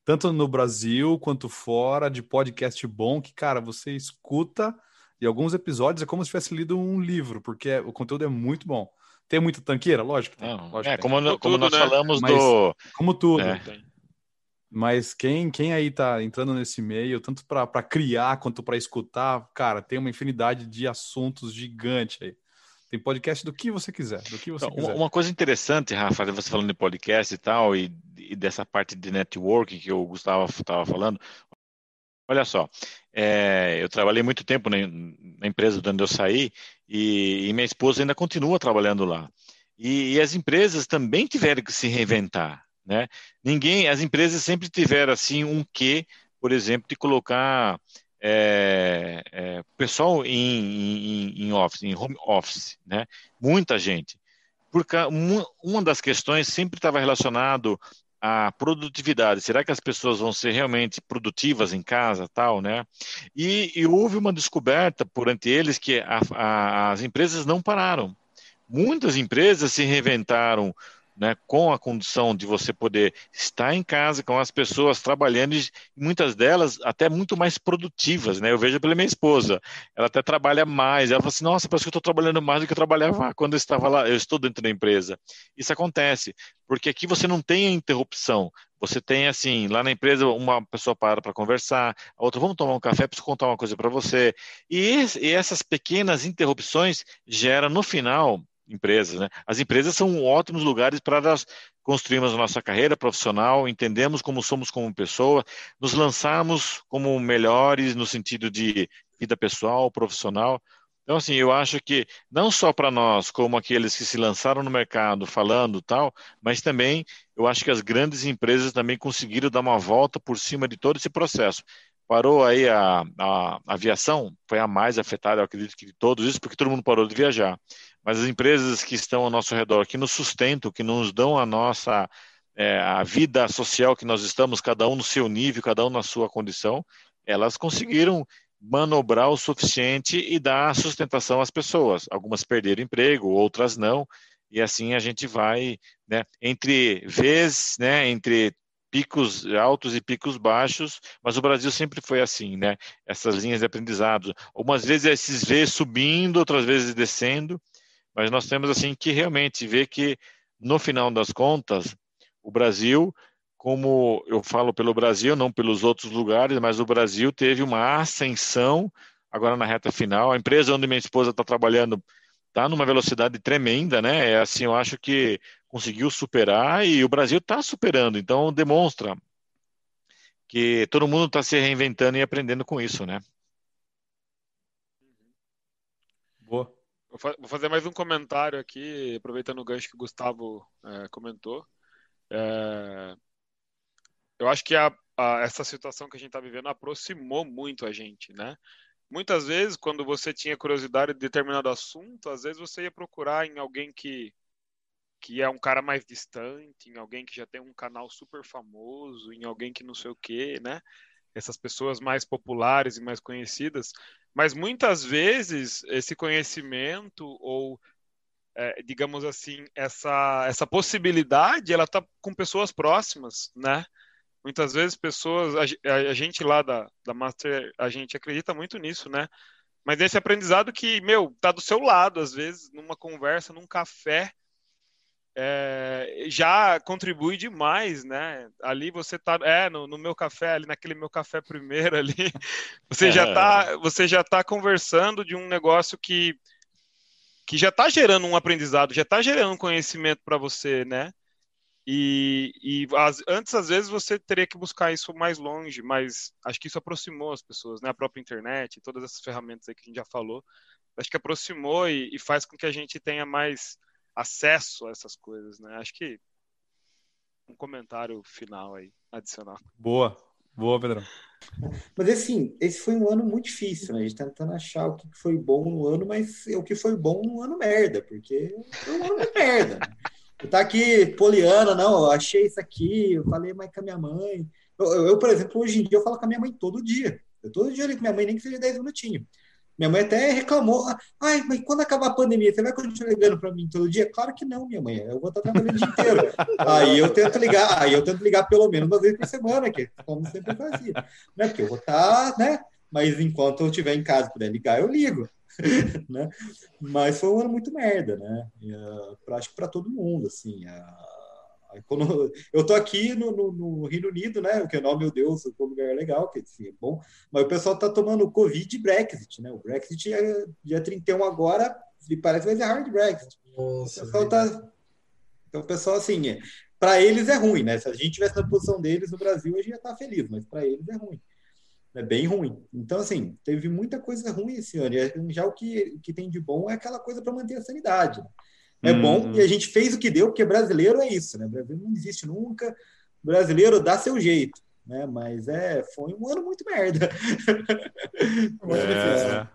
tanto no Brasil quanto fora, de podcast bom, que, cara, você escuta e alguns episódios é como se tivesse lido um livro, porque o conteúdo é muito bom. Tem muita tanqueira? Lógico. Tem, Não, lógico é, tem. como, como, tudo, nós né? falamos Mas- do. Como tudo. É. Mas quem, quem aí tá entrando nesse meio, tanto para criar quanto para escutar, cara, tem uma infinidade de assuntos gigante aí. Tem podcast do que você quiser, do que você Então, quiser. uma, uma coisa interessante, Rafa, você falando de podcast e tal, e, e dessa parte de networking que o Gustavo estava falando. Olha só, é, eu trabalhei muito tempo na, na empresa de onde eu saí e, e minha esposa ainda continua trabalhando lá. E, e as empresas também tiveram que se reinventar, né? Ninguém, as empresas sempre tiveram assim um quê, por exemplo, de colocar é, é, pessoal em, em, em office, em home office, né? Muita gente. Porque uma, das questões sempre estava relacionado à produtividade. Será que as pessoas vão ser realmente produtivas em casa, tal, né? E, e houve uma descoberta por ante eles que a- a- as empresas não pararam. Muitas empresas se reinventaram né, com a condição de você poder estar em casa com as pessoas trabalhando e muitas delas até muito mais produtivas, né? Eu vejo pela minha esposa, ela até trabalha mais. Ela fala assim: Nossa, parece que eu estou trabalhando mais do que eu trabalhava quando eu estava lá. Eu estou dentro da empresa. Isso acontece porque aqui você não tem a interrupção. Você tem assim, lá na empresa, uma pessoa para para conversar, a outra, vamos tomar um café, preciso contar uma coisa para você. E, e essas pequenas interrupções geram no final empresas, né? As empresas são ótimos lugares para nós construirmos a nossa carreira profissional, entendemos como somos como pessoa, nos lançarmos como melhores no sentido de vida pessoal, profissional. Então, assim, eu acho que não só para nós, como aqueles que se lançaram no mercado falando tal, mas também eu acho que as grandes empresas também conseguiram dar uma volta por cima de todo esse processo. Parou aí a, a, a aviação, foi a mais afetada, eu acredito que de todos isso, porque todo mundo parou de viajar. Mas as empresas que estão ao nosso redor, que nos sustentam, que nos dão a nossa é, a vida social que nós estamos, cada um no seu nível, cada um na sua condição, elas conseguiram manobrar o suficiente e dar sustentação às pessoas. Algumas perderam emprego, outras não, e assim a gente vai, né, entre vezes, né, entre picos altos e picos baixos, mas o Brasil sempre foi assim, né? Essas linhas de aprendizado. Algumas vezes esses V subindo, outras vezes descendo, mas nós temos assim que realmente ver que no final das contas o Brasil, como eu falo pelo Brasil, não pelos outros lugares, mas o Brasil teve uma ascensão agora na reta final. A empresa onde minha esposa está trabalhando está numa velocidade tremenda, né? É assim, eu acho que conseguiu superar e o Brasil está superando. Então demonstra que todo mundo está se reinventando e aprendendo com isso, né? Vou fa- vou fazer mais um comentário aqui, aproveitando o gancho que o Gustavo é, comentou. É, eu acho que a- a- essa situação que a gente está vivendo aproximou muito a gente, né? Muitas vezes, quando você tinha curiosidade de determinado assunto, às vezes você ia procurar em alguém que, que é um cara mais distante, em alguém que já tem um canal super famoso, em alguém que não sei o quê, né? Essas pessoas mais populares e mais conhecidas. Mas muitas vezes esse conhecimento ou é, digamos assim essa essa possibilidade ela está com pessoas próximas, né? Muitas vezes pessoas a, a- a gente lá da, da Master a gente acredita muito nisso, né? Mas esse aprendizado que meu tá do seu lado às vezes numa conversa, num café é, já contribui demais, né? Ali você tá, é, no, no meu café, ali naquele meu café primeiro ali, *laughs* você já tá, você já tá conversando de um negócio que que já está gerando um aprendizado, já está gerando um conhecimento para você, né? E, e as, antes, às vezes, você teria que buscar isso mais longe, mas acho que isso aproximou as pessoas, né? A própria internet, todas essas ferramentas aí que a gente já falou, acho que aproximou e, e faz com que a gente tenha mais acesso a essas coisas, né? Acho que um comentário final aí, adicional. Boa, boa, Pedrão. Mas assim, esse foi um ano muito difícil, né? A gente tá tentando achar o que foi bom no ano, mas o que foi bom no ano merda, porque foi um ano de merda. Eu tá aqui, poliana, não, eu achei isso aqui, eu falei mais com a minha mãe. Eu, eu, eu, por exemplo, hoje em dia eu falo com a minha mãe todo dia. Eu todo dia ali com minha mãe, nem que seja 10 minutinhos. Minha mãe até reclamou. Ai, mas quando acabar a pandemia, você vai continuar ligando para mim todo dia? Claro que não, minha mãe. Eu vou estar trabalhando o dia inteiro. aí eu tento ligar, aí eu tento ligar pelo menos uma vez por semana, que como sempre fazia. Né? Porque eu vou estar, né? Mas enquanto eu estiver em casa puder ligar, eu ligo. *laughs* né? Mas foi um ano muito merda, né? E, uh, acho que para todo mundo, assim. Quando eu tô aqui no, no, no, Reino Unido, né? Que, oh, meu Deus, o lugar é legal, que assim, é bom. Mas o pessoal tá tomando Covid e Brexit, né? O Brexit é dia 31 agora e parece que vai ser hard Brexit. Nossa, o pessoal tá... Então, o pessoal, assim, é... para eles é ruim, né? Se a gente tivesse na posição deles no Brasil, a gente ia estar tá feliz, mas para eles é ruim. É bem ruim. Então, assim, teve muita coisa ruim esse ano. E já o que, o que tem de bom é aquela coisa para manter a sanidade. Né? É uhum. bom e a gente fez o que deu, porque brasileiro é isso, né? Brasileiro não existe nunca, brasileiro dá seu jeito, né? Mas é, foi um ano muito merda. *laughs* um é.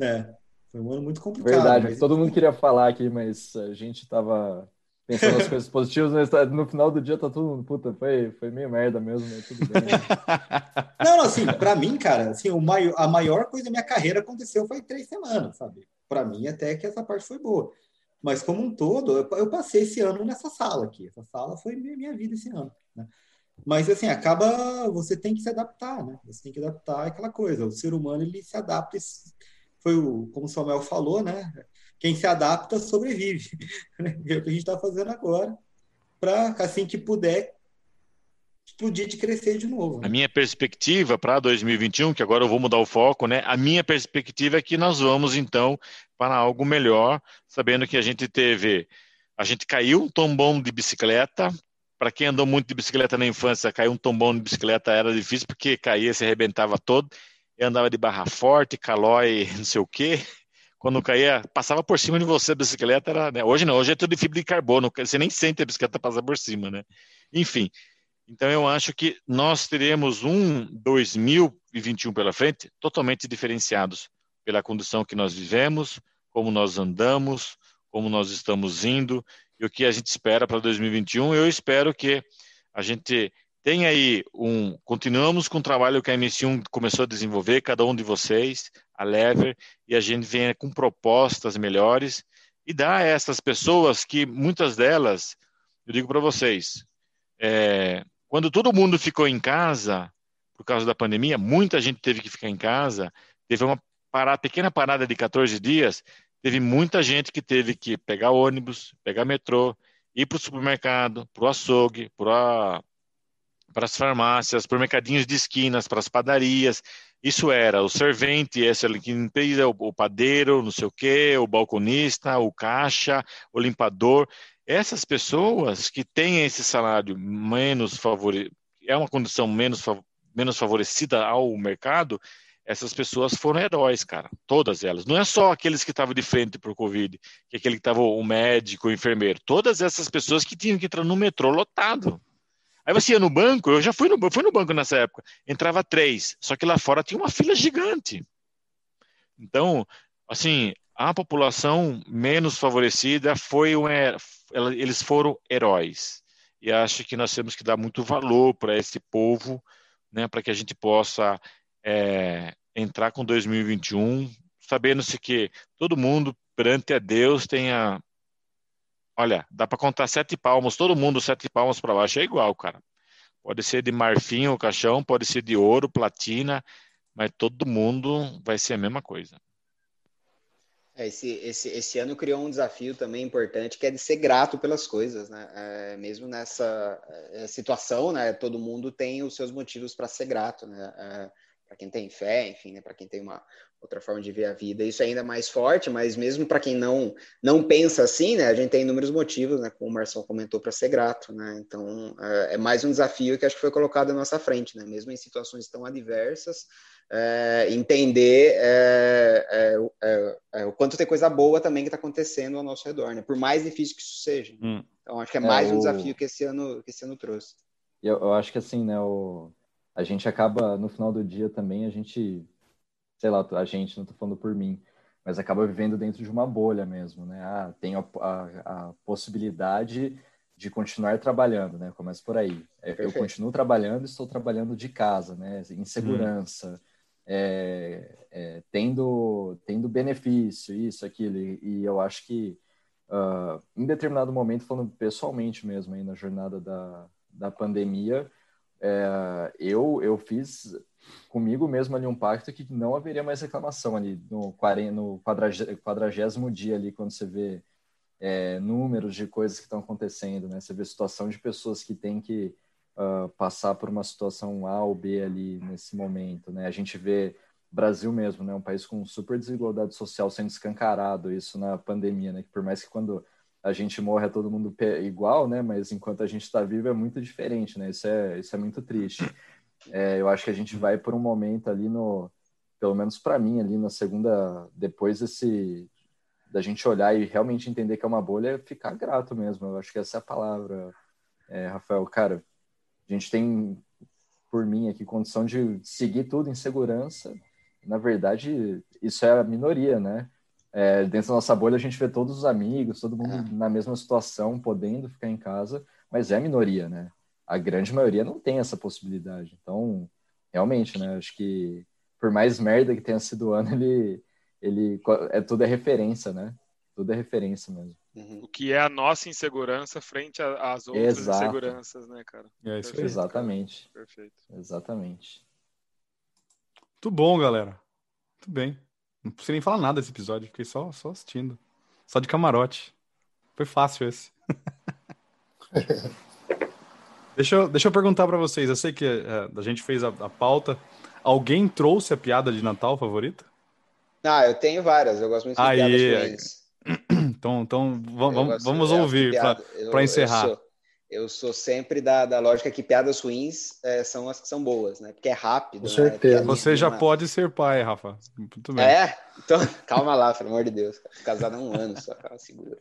é. Foi um ano muito complicado. Verdade, mas... todo mundo queria falar aqui, mas a gente tava pensando nas coisas positivas, mas tá, no final do dia tá todo mundo, puta, foi, foi meio merda mesmo, mas tudo bem. *laughs* Não, não, assim, pra mim, cara, assim, o maior, a maior coisa da minha carreira aconteceu foi três semanas, sabe? Pra mim, até que essa parte foi boa. Mas, como um todo, eu, passei esse ano nessa sala aqui. Essa sala foi minha, minha vida esse ano. Né? Mas, assim, acaba... Você tem que se adaptar, né? Você tem que adaptar aquela coisa. O ser humano, ele se adapta... Foi o, como o Samuel falou, né? Quem se adapta, sobrevive. *laughs* é o que a gente está fazendo agora. Para, assim que puder, explodir de crescer de novo. Né? A minha perspectiva para 2021, que agora eu vou mudar o foco, né? A minha perspectiva é que nós vamos então para algo melhor, sabendo que a gente teve, a gente caiu um tombão de bicicleta. Para quem andou muito de bicicleta na infância, cair um tombão de bicicleta era difícil porque caía, se arrebentava todo. Eu andava de barra forte, calói, *laughs* não sei o quê. Quando caía, passava por cima de você a bicicleta. Era, né? Hoje não, hoje é tudo de fibra de carbono. Você nem sente a bicicleta passar por cima, né? Enfim, então, eu acho que nós teremos um 2021 pela frente totalmente diferenciados pela condição que nós vivemos, como nós andamos, como nós estamos indo e o que a gente espera para 2021. Eu espero que a gente tenha aí um. Continuamos com o trabalho que a MS1 começou a desenvolver, cada um de vocês, a Lever, e a gente venha com propostas melhores e dar a essas pessoas que muitas delas, eu digo para vocês, é, quando todo mundo ficou em casa, por causa da pandemia, muita gente teve que ficar em casa, teve uma parada, pequena parada de 14 dias, teve muita gente que teve que pegar ônibus, pegar metrô, ir para o supermercado, para o açougue, para as farmácias, para mercadinhos de esquinas, para as padarias. Isso era o servente, esse limpeza, o, o padeiro, não sei o quê, o balconista, o caixa, o limpador. Essas pessoas que têm esse salário menos favorecido, é uma condição menos, menos favorecida ao mercado, essas pessoas foram heróis, cara. Todas elas. Não é só aqueles que estavam de frente para o Covid, que é aquele que estava o médico, o enfermeiro. Todas essas pessoas que tinham que entrar no metrô lotado. Aí você ia no banco, eu já fui no, fui no banco nessa época, entrava três, só que lá fora tinha uma fila gigante. Então, assim, a população menos favorecida foi um, eles foram heróis. E acho que nós temos que dar muito valor para esse povo, né, para que a gente possa é, entrar com 2021, sabendo-se que todo mundo perante a Deus tenha. Olha, dá para contar sete palmos, todo mundo sete palmos para baixo é igual, cara. Pode ser de marfim o caixão, pode ser de ouro, platina, mas todo mundo vai ser a mesma coisa. É, esse, esse, esse ano criou um desafio também importante, que é de ser grato pelas coisas, né? É, mesmo nessa é, situação, né? Todo mundo tem os seus motivos para ser grato, né? É, para quem tem fé, enfim, né, para quem tem uma outra forma de ver a vida, isso é ainda mais forte, mas mesmo para quem não não pensa assim, né, a gente tem inúmeros motivos, né, como o Marcelo comentou, para ser grato, né, então é, é mais um desafio que acho que foi colocado à nossa frente, né, mesmo em situações tão adversas, é, entender é, é, é, é o quanto tem coisa boa também que está acontecendo ao nosso redor, né, por mais difícil que isso seja. Hum. Então acho que é mais um desafio que esse ano que esse ano trouxe. Eu, eu acho que assim, né, o, a gente acaba no final do dia também a gente sei lá, a gente, não estou falando por mim, mas acaba vivendo dentro de uma bolha mesmo, né? Ah, tem a, a, a possibilidade de continuar trabalhando, né? Começa por aí. É, eu continuo trabalhando, estou trabalhando de casa, né? Em segurança, hum. é, é, tendo, tendo benefício, isso, aquilo. E, e eu acho que uh, em determinado momento, falando pessoalmente mesmo aí na jornada da, da pandemia, é, eu, eu fiz comigo mesmo ali um pacto que não haveria mais reclamação ali no, 40, no quadragésimo dia ali, quando você vê é, números de coisas que estão acontecendo, né? Você vê situação de pessoas que têm que uh, passar por uma situação A ou B ali nesse momento, né? A gente vê Brasil mesmo, né? Um país com super desigualdade social sendo escancarado, isso na pandemia, né? Que por mais que quando a gente morre é todo mundo igual, né? Mas enquanto a gente está vivo é muito diferente, né? Isso é, isso é muito triste. É, eu acho que a gente vai por um momento ali no, pelo menos para mim ali na segunda, depois desse da gente olhar e realmente entender que é uma bolha, é ficar grato mesmo. Eu acho que essa é a palavra, é, Rafael. Cara, a gente tem, por mim aqui, condição de seguir tudo em segurança. Na verdade, isso é a minoria, né? É, dentro da nossa bolha, a gente vê todos os amigos, todo mundo é. na mesma situação, podendo ficar em casa, mas é a minoria, né? a grande maioria não tem essa possibilidade. Então, realmente, né? Acho que por mais merda que tenha sido o ano, *laughs* ele, ele é tudo é referência, né? Tudo é referência mesmo. Uhum. O que é a nossa insegurança frente às outras Exato. inseguranças, né, cara? É isso Perfeito, Exatamente. Cara. Perfeito. Exatamente. Muito bom, galera. Muito bem. Não precisa nem falar nada desse episódio, fiquei só, só assistindo. Só de camarote. Foi fácil esse. *laughs* Deixa eu, deixa eu perguntar para vocês. Eu sei que é, a gente fez a, a, pauta. Alguém trouxe a piada de Natal favorita? Ah, eu tenho várias. Eu gosto muito de Aí, piadas ruins. *clears throat* Então, então vamos, vamos ouvir para encerrar. Eu sou, eu sou, sempre da, da lógica que piadas ruins é, são as que são boas, né? Porque é rápido. Com né? certeza. Né? Você já pode ser pai, Rafa. Muito bem. É? Então, *laughs* calma lá, pelo amor de Deus. Casado há um ano só, calma, segura.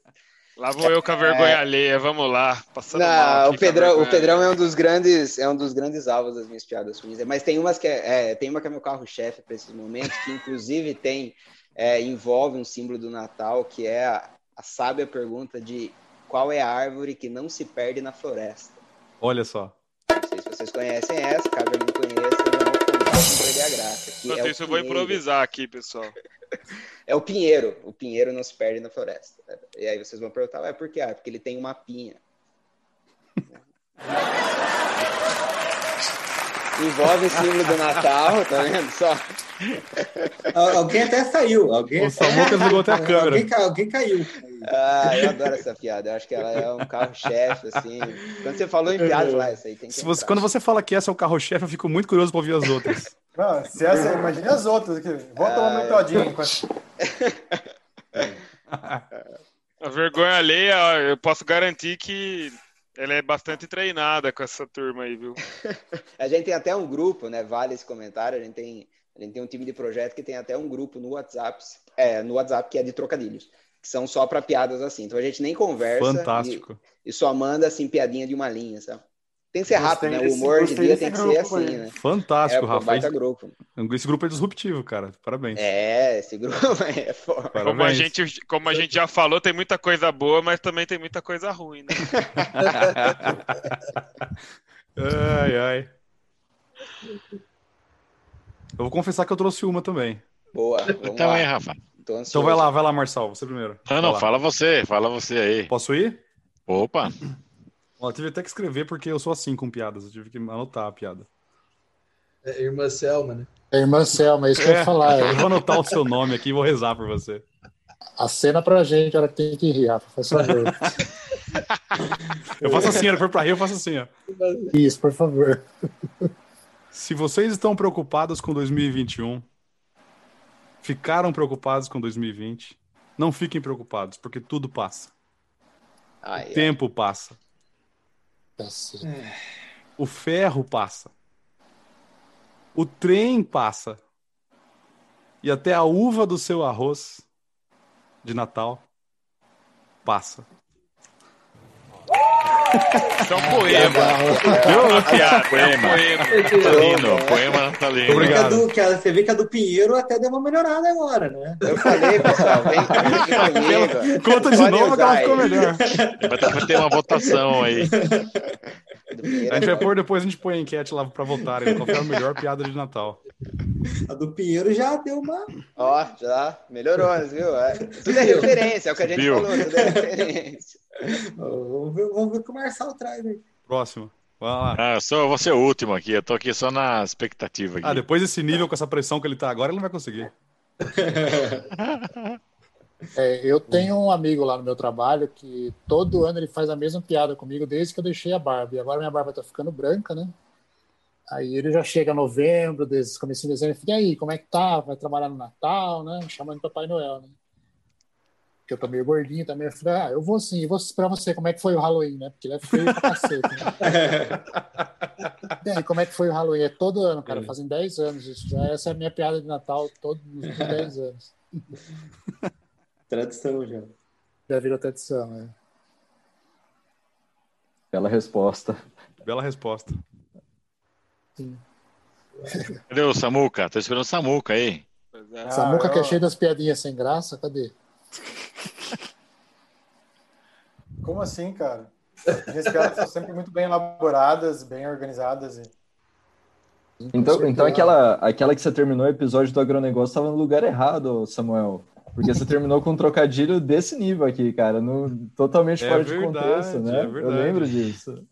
Lá vou eu com a vergonha é... alheia, vamos lá. Passando Não, o Pedrão, o Pedrão é um dos grandes, é um dos grandes alvos das minhas piadas ruins. Mas tem umas que é, é tem uma que é meu carro-chefe para esses momentos, que inclusive tem é, envolve um símbolo do Natal, que é a, a sábia pergunta de qual é a árvore que não se perde na floresta. Olha só. Não sei se vocês conhecem essa, caso alguém conheça, eu vou contar a graça. Enquanto é isso, eu vou improvisar aqui, pessoal. É o pinheiro. O pinheiro não se perde na floresta. E aí vocês vão perguntar, é por quê? Ah, porque ele tem uma pinha. *laughs* Envolve o símbolo do Natal, tá vendo só? Alguém até saiu. Alguém o Samuca desligou até a câmera. Alguém, alguém caiu. Ah, eu adoro essa piada. Eu acho que ela é um carro-chefe, assim. Quando você falou em piada, lá, isso aí tem que. Se você, quando você fala que essa é o carro-chefe, eu fico muito curioso para ouvir as outras. Não, se essa, imagine as outras aqui. Vou tomar meu todinho enquanto. *laughs* A vergonha alheia, eu posso garantir que ela é bastante treinada com essa turma aí, viu? *laughs* a gente tem até um grupo, né? Vale esse comentário. A gente tem, a gente tem um time de projeto que tem até um grupo no WhatsApp, é, no WhatsApp que é de trocadilhos, que são só para piadas assim. Então a gente nem conversa. Fantástico. E, e só manda assim piadinha de uma linha, sabe? Tem que ser rápido, né? O humor de dia tem que ser assim, né? Fantástico, é, Rafa. Baita grupo. Esse grupo é disruptivo, cara. Parabéns. É, esse grupo *laughs* é forte. Como a, gente, como a gente já falou, tem muita coisa boa, mas também tem muita coisa ruim, né? *laughs* ai, ai. Eu vou confessar que eu trouxe uma também. Boa. Também, Rafa. Então vai lá, vai lá, Marçal, você primeiro. Não, não, fala você, fala você aí. Posso ir? Opa! Ó, eu tive até que escrever porque eu sou assim com piadas. Eu tive que anotar a piada. É irmã Selma, né? É irmã Selma, é isso que é, eu ia falar. Eu vou anotar o seu nome aqui e vou rezar por você. A cena pra gente, ela tem que rir, Rafa, faz favor. *laughs* eu faço assim, ela for pra rir, eu faço assim, ó. Isso, por favor. Se vocês estão preocupados com 2021, ficaram preocupados com 2020, não fiquem preocupados, porque tudo passa. Ai, O ai. tempo passa. Tá certo. O ferro passa. O trem passa. E até a uva do seu arroz de Natal passa. Isso é um poema. É um Poema. poema. Natalino, poema natalino. Você vê que a Obrigado. do- que a- Você vê que a do Pinheiro até deu uma melhorada agora, né? Eu falei, pessoal, vem, vem *laughs* comigo. Conta de novo que ela ficou melhor. Vai ter, vai ter uma votação aí. A gente vai pôr depois, a gente põe a enquete lá pra votarem. Qual foi a melhor piada de Natal? A do Pinheiro já deu uma. Ó, já melhorou, *laughs* viu? É, tudo é referência, é o que a gente Viu? falou, tudo é referência. *laughs* Vamos ver, vamos ver o que o Marçal traz aí. Próximo. Vai lá. Ah, eu sou, eu vou ser o último aqui. Eu tô aqui só na expectativa. Aqui. Ah, depois desse nível, com essa pressão que ele tá agora, ele não vai conseguir. *laughs* É, eu tenho um amigo lá no meu trabalho que todo ano ele faz a mesma piada comigo desde que eu deixei a barba. E agora minha barba tá ficando branca, né? Aí ele já chega novembro, desde comecinho de dezembro, e fica, aí, como é que tá? Vai trabalhar no Natal, né? Chamando Papai Noel, né? Porque eu tô meio gordinho também. Eu falei, ah, eu vou sim, eu vou pra você como é que foi o Halloween, né? Porque ele é feio pra cacete, né? *laughs* E aí, como é que foi o Halloween? É todo ano, cara, fazem 10 anos isso. Já essa é a minha piada de Natal todos os últimos 10 anos. *laughs* Tradição já. Já virou tradição, né? Bela resposta. Bela resposta. Cadê o Samuca? Tô esperando o Samuca aí. É. Samuca eu- que é cheia das piadinhas sem graça, cadê? *laughs* Como assim, cara? Minhas piadas são sempre muito bem elaboradas, bem organizadas. E... Então, então aquela, aquela que você terminou o episódio do agronegócio estava no lugar errado, Samuel. Porque você terminou com um trocadilho desse nível aqui, cara, no, totalmente É fora de verdade, contexto, né? é Eu lembro disso.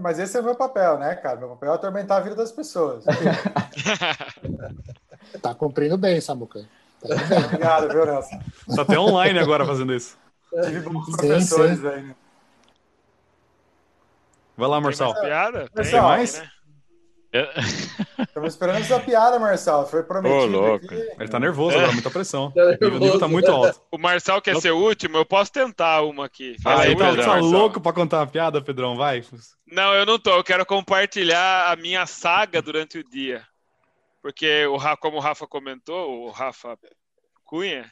Mas esse é o meu papel, né, cara? Meu papel é atormentar a vida das pessoas. *laughs* Tá cumprindo bem, Samuca. Tá bem. Obrigado, viu, Nelson? Tá até online agora fazendo isso. Tive bons Sim, professores sim. aí. né? Vai lá, Tem Marçal. mais piada? Marçal, mais? né? Estamos *laughs* esperando essa piada, Marçal. Foi prometido Ô, louco. aqui. Ele tá nervoso agora, muita pressão. O nível, o nível tá muito alto. O Marçal quer ser o último, eu posso tentar uma aqui. Ah, aí, então, você tá louco pra contar uma piada, Pedrão? Vai. Não, eu não tô. Eu quero compartilhar a minha saga durante o dia. Porque, o, como o Rafa comentou, o Rafa Cunha,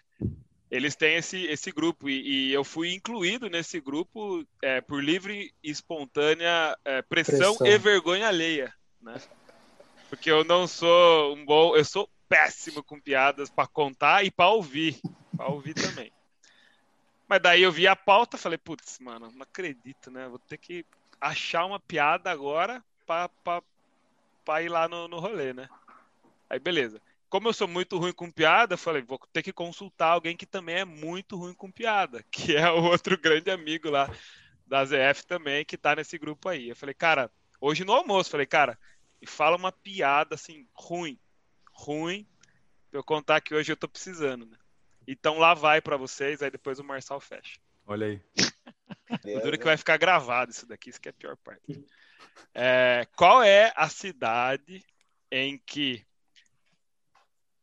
eles têm esse, esse grupo. E, e eu fui incluído nesse grupo é, por livre e espontânea é, pressão, Pressão. e vergonha alheia. Né? Porque eu não sou um bom. Eu sou péssimo com piadas para contar e para ouvir. Para ouvir também. Mas daí eu vi a pauta falei, putz, mano, não acredito, né? Vou ter que achar uma piada agora pra ir lá no, no rolê, né? Aí beleza. Como eu sou muito ruim com piada, eu falei, vou ter que consultar alguém que também é muito ruim com piada, *laughs* que é o outro grande amigo lá da ZF também, que tá nesse grupo aí. Eu falei, cara, hoje no almoço, falei, cara, me fala uma piada assim, ruim, ruim, pra eu contar que hoje eu tô precisando, né? Então lá vai pra vocês, aí depois o Marçal fecha. Olha aí. O duro é que vai ficar gravado isso daqui, isso que é a pior parte. É, qual é a cidade em que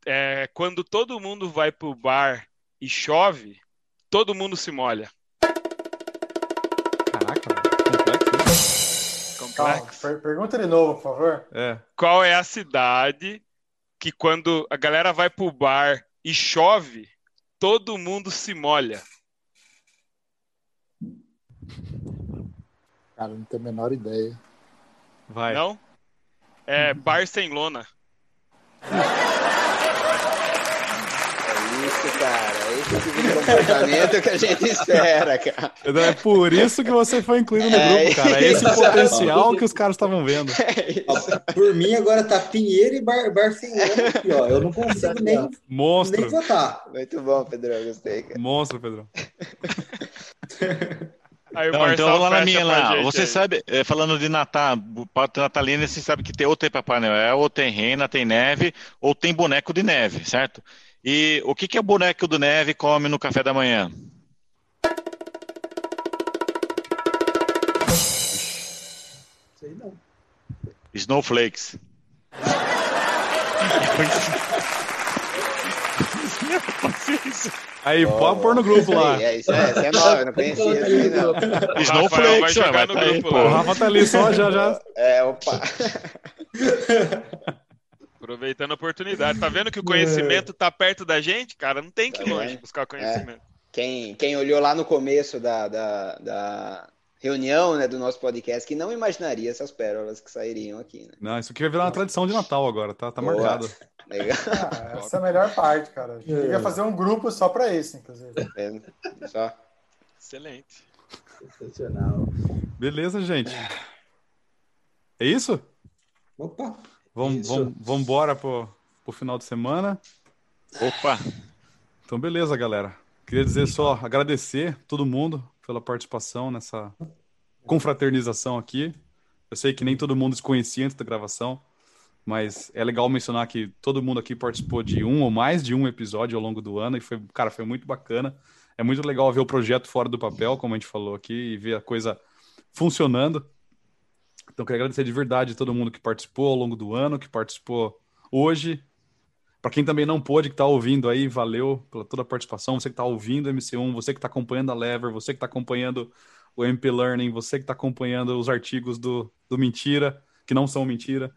é, quando todo mundo vai pro bar e chove, todo mundo se molha? Caraca, velho. Calma, per- pergunta de novo, por favor. É. Qual é a cidade que quando a galera vai pro bar e chove, todo mundo se molha? Cara, não tenho a menor ideia. Vai. Não? É bar *laughs* É cara. Esse tipo de comportamento que a gente espera, cara. Então, É por isso que você foi incluído no É grupo, cara. É esse potencial que os caras estavam vendo. É. Ó, por mim, agora tá Pinheiro e Bar Barcelona aqui, ó. Eu não consigo nem, nem Monstro. votar. Muito bom, Pedrão. Gostei, cara. Monstro, Pedrão. *laughs* Não, então vamos lá na minha lá. gente Você aí. sabe, eh, falando de Natal, natalina, você sabe que tem ou tem Papai Noel, ou tem rena, tem neve, ou tem boneco de neve, certo? E o que que é o boneco de neve come no café da manhã? Sei não. Snowflakes. *laughs* Aí, pode pôr no grupo lá. É, isso é, isso é nova, eu não conhecia isso aí, não. Vai Snowflakes, jogar vai no tá aí, grupo pô. O. Rafa tá ali só, já, já. É, opa. *laughs* Aproveitando a oportunidade. Tá vendo que o *laughs* conhecimento tá perto da gente, cara? Não tem que ir Tá longe buscar conhecimento. Quem, quem olhou lá no começo da, da, da reunião né, do nosso podcast, que não imaginaria essas pérolas que sairiam aqui, né? Não, isso aqui vai virar uma tradição de Natal agora, tá, tá Boa. marcado. *laughs* Legal. Ah, essa é a melhor parte, cara. A gente devia fazer um grupo só pra isso, inclusive. É, Só. Excelente. Sensacional. Beleza, gente. É isso? Opa! Vamos, vamos, vamos embora pro, pro final de semana. Opa, Então, beleza, galera. Queria dizer só, agradecer todo mundo pela participação nessa confraternização aqui. Eu sei que nem todo mundo se conhecia antes da gravação, mas é legal mencionar que todo mundo aqui participou de um ou mais de um episódio ao longo do ano e foi, cara, foi muito bacana. É muito legal ver o projeto fora do papel, como a gente falou aqui, e ver a coisa funcionando. Então, queria agradecer de verdade todo mundo que participou ao longo do ano, que participou hoje. Para quem também não pôde, que está ouvindo aí, valeu pela toda a participação. Você que está ouvindo o MC1, você que está acompanhando a Lever, você que está acompanhando o MP Learning, você que está acompanhando os artigos do, do Mentira, que não são mentira,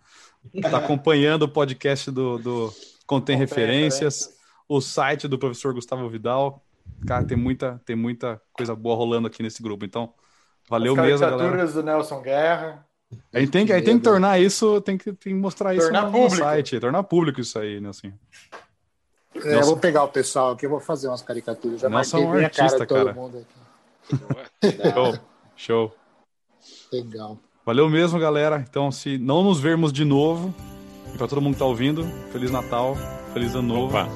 está *laughs* acompanhando o podcast do, do Contém Referências, o site do professor Gustavo Vidal. Cara, tem muita, tem muita coisa boa rolando aqui nesse grupo. Então, valeu As mesmo, galera. do Nelson Guerra. A gente tem que, a gente tem que tornar isso, tem que, tem que mostrar isso Tornar no, público. site, tornar público isso aí, né, assim. É, eu vou pegar o pessoal aqui, eu vou fazer umas caricaturas. Já Nelson é um cara artista, cara. mundo aqui. Show, show. Legal. Valeu mesmo, galera. Então, se não nos vermos de novo, e pra todo mundo que tá ouvindo, Feliz Natal, Feliz Ano Novo. Opa.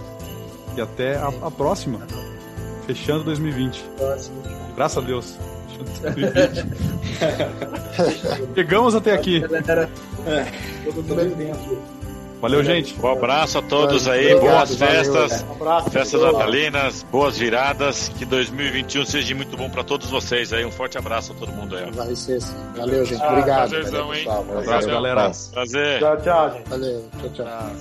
E até a, a próxima. Fechando 2020. Próximo. Graças a Deus. Fechando *laughs* 2020. Chegamos até aqui. Galera, todo mundo aí dentro. Valeu, gente. um abraço a todos aí, Obrigado, boas valeu, festas, Um abraço. festas natalinas, boas viradas, que 2021 seja muito bom para todos vocês aí. Um forte abraço a todo mundo aí. Vai ser. Valeu, gente. Ah, Obrigado. Valeu, Prazerzão, hein? Valeu. galera. Prazer. Tchau, tchau, gente. Valeu. Tchau, tchau.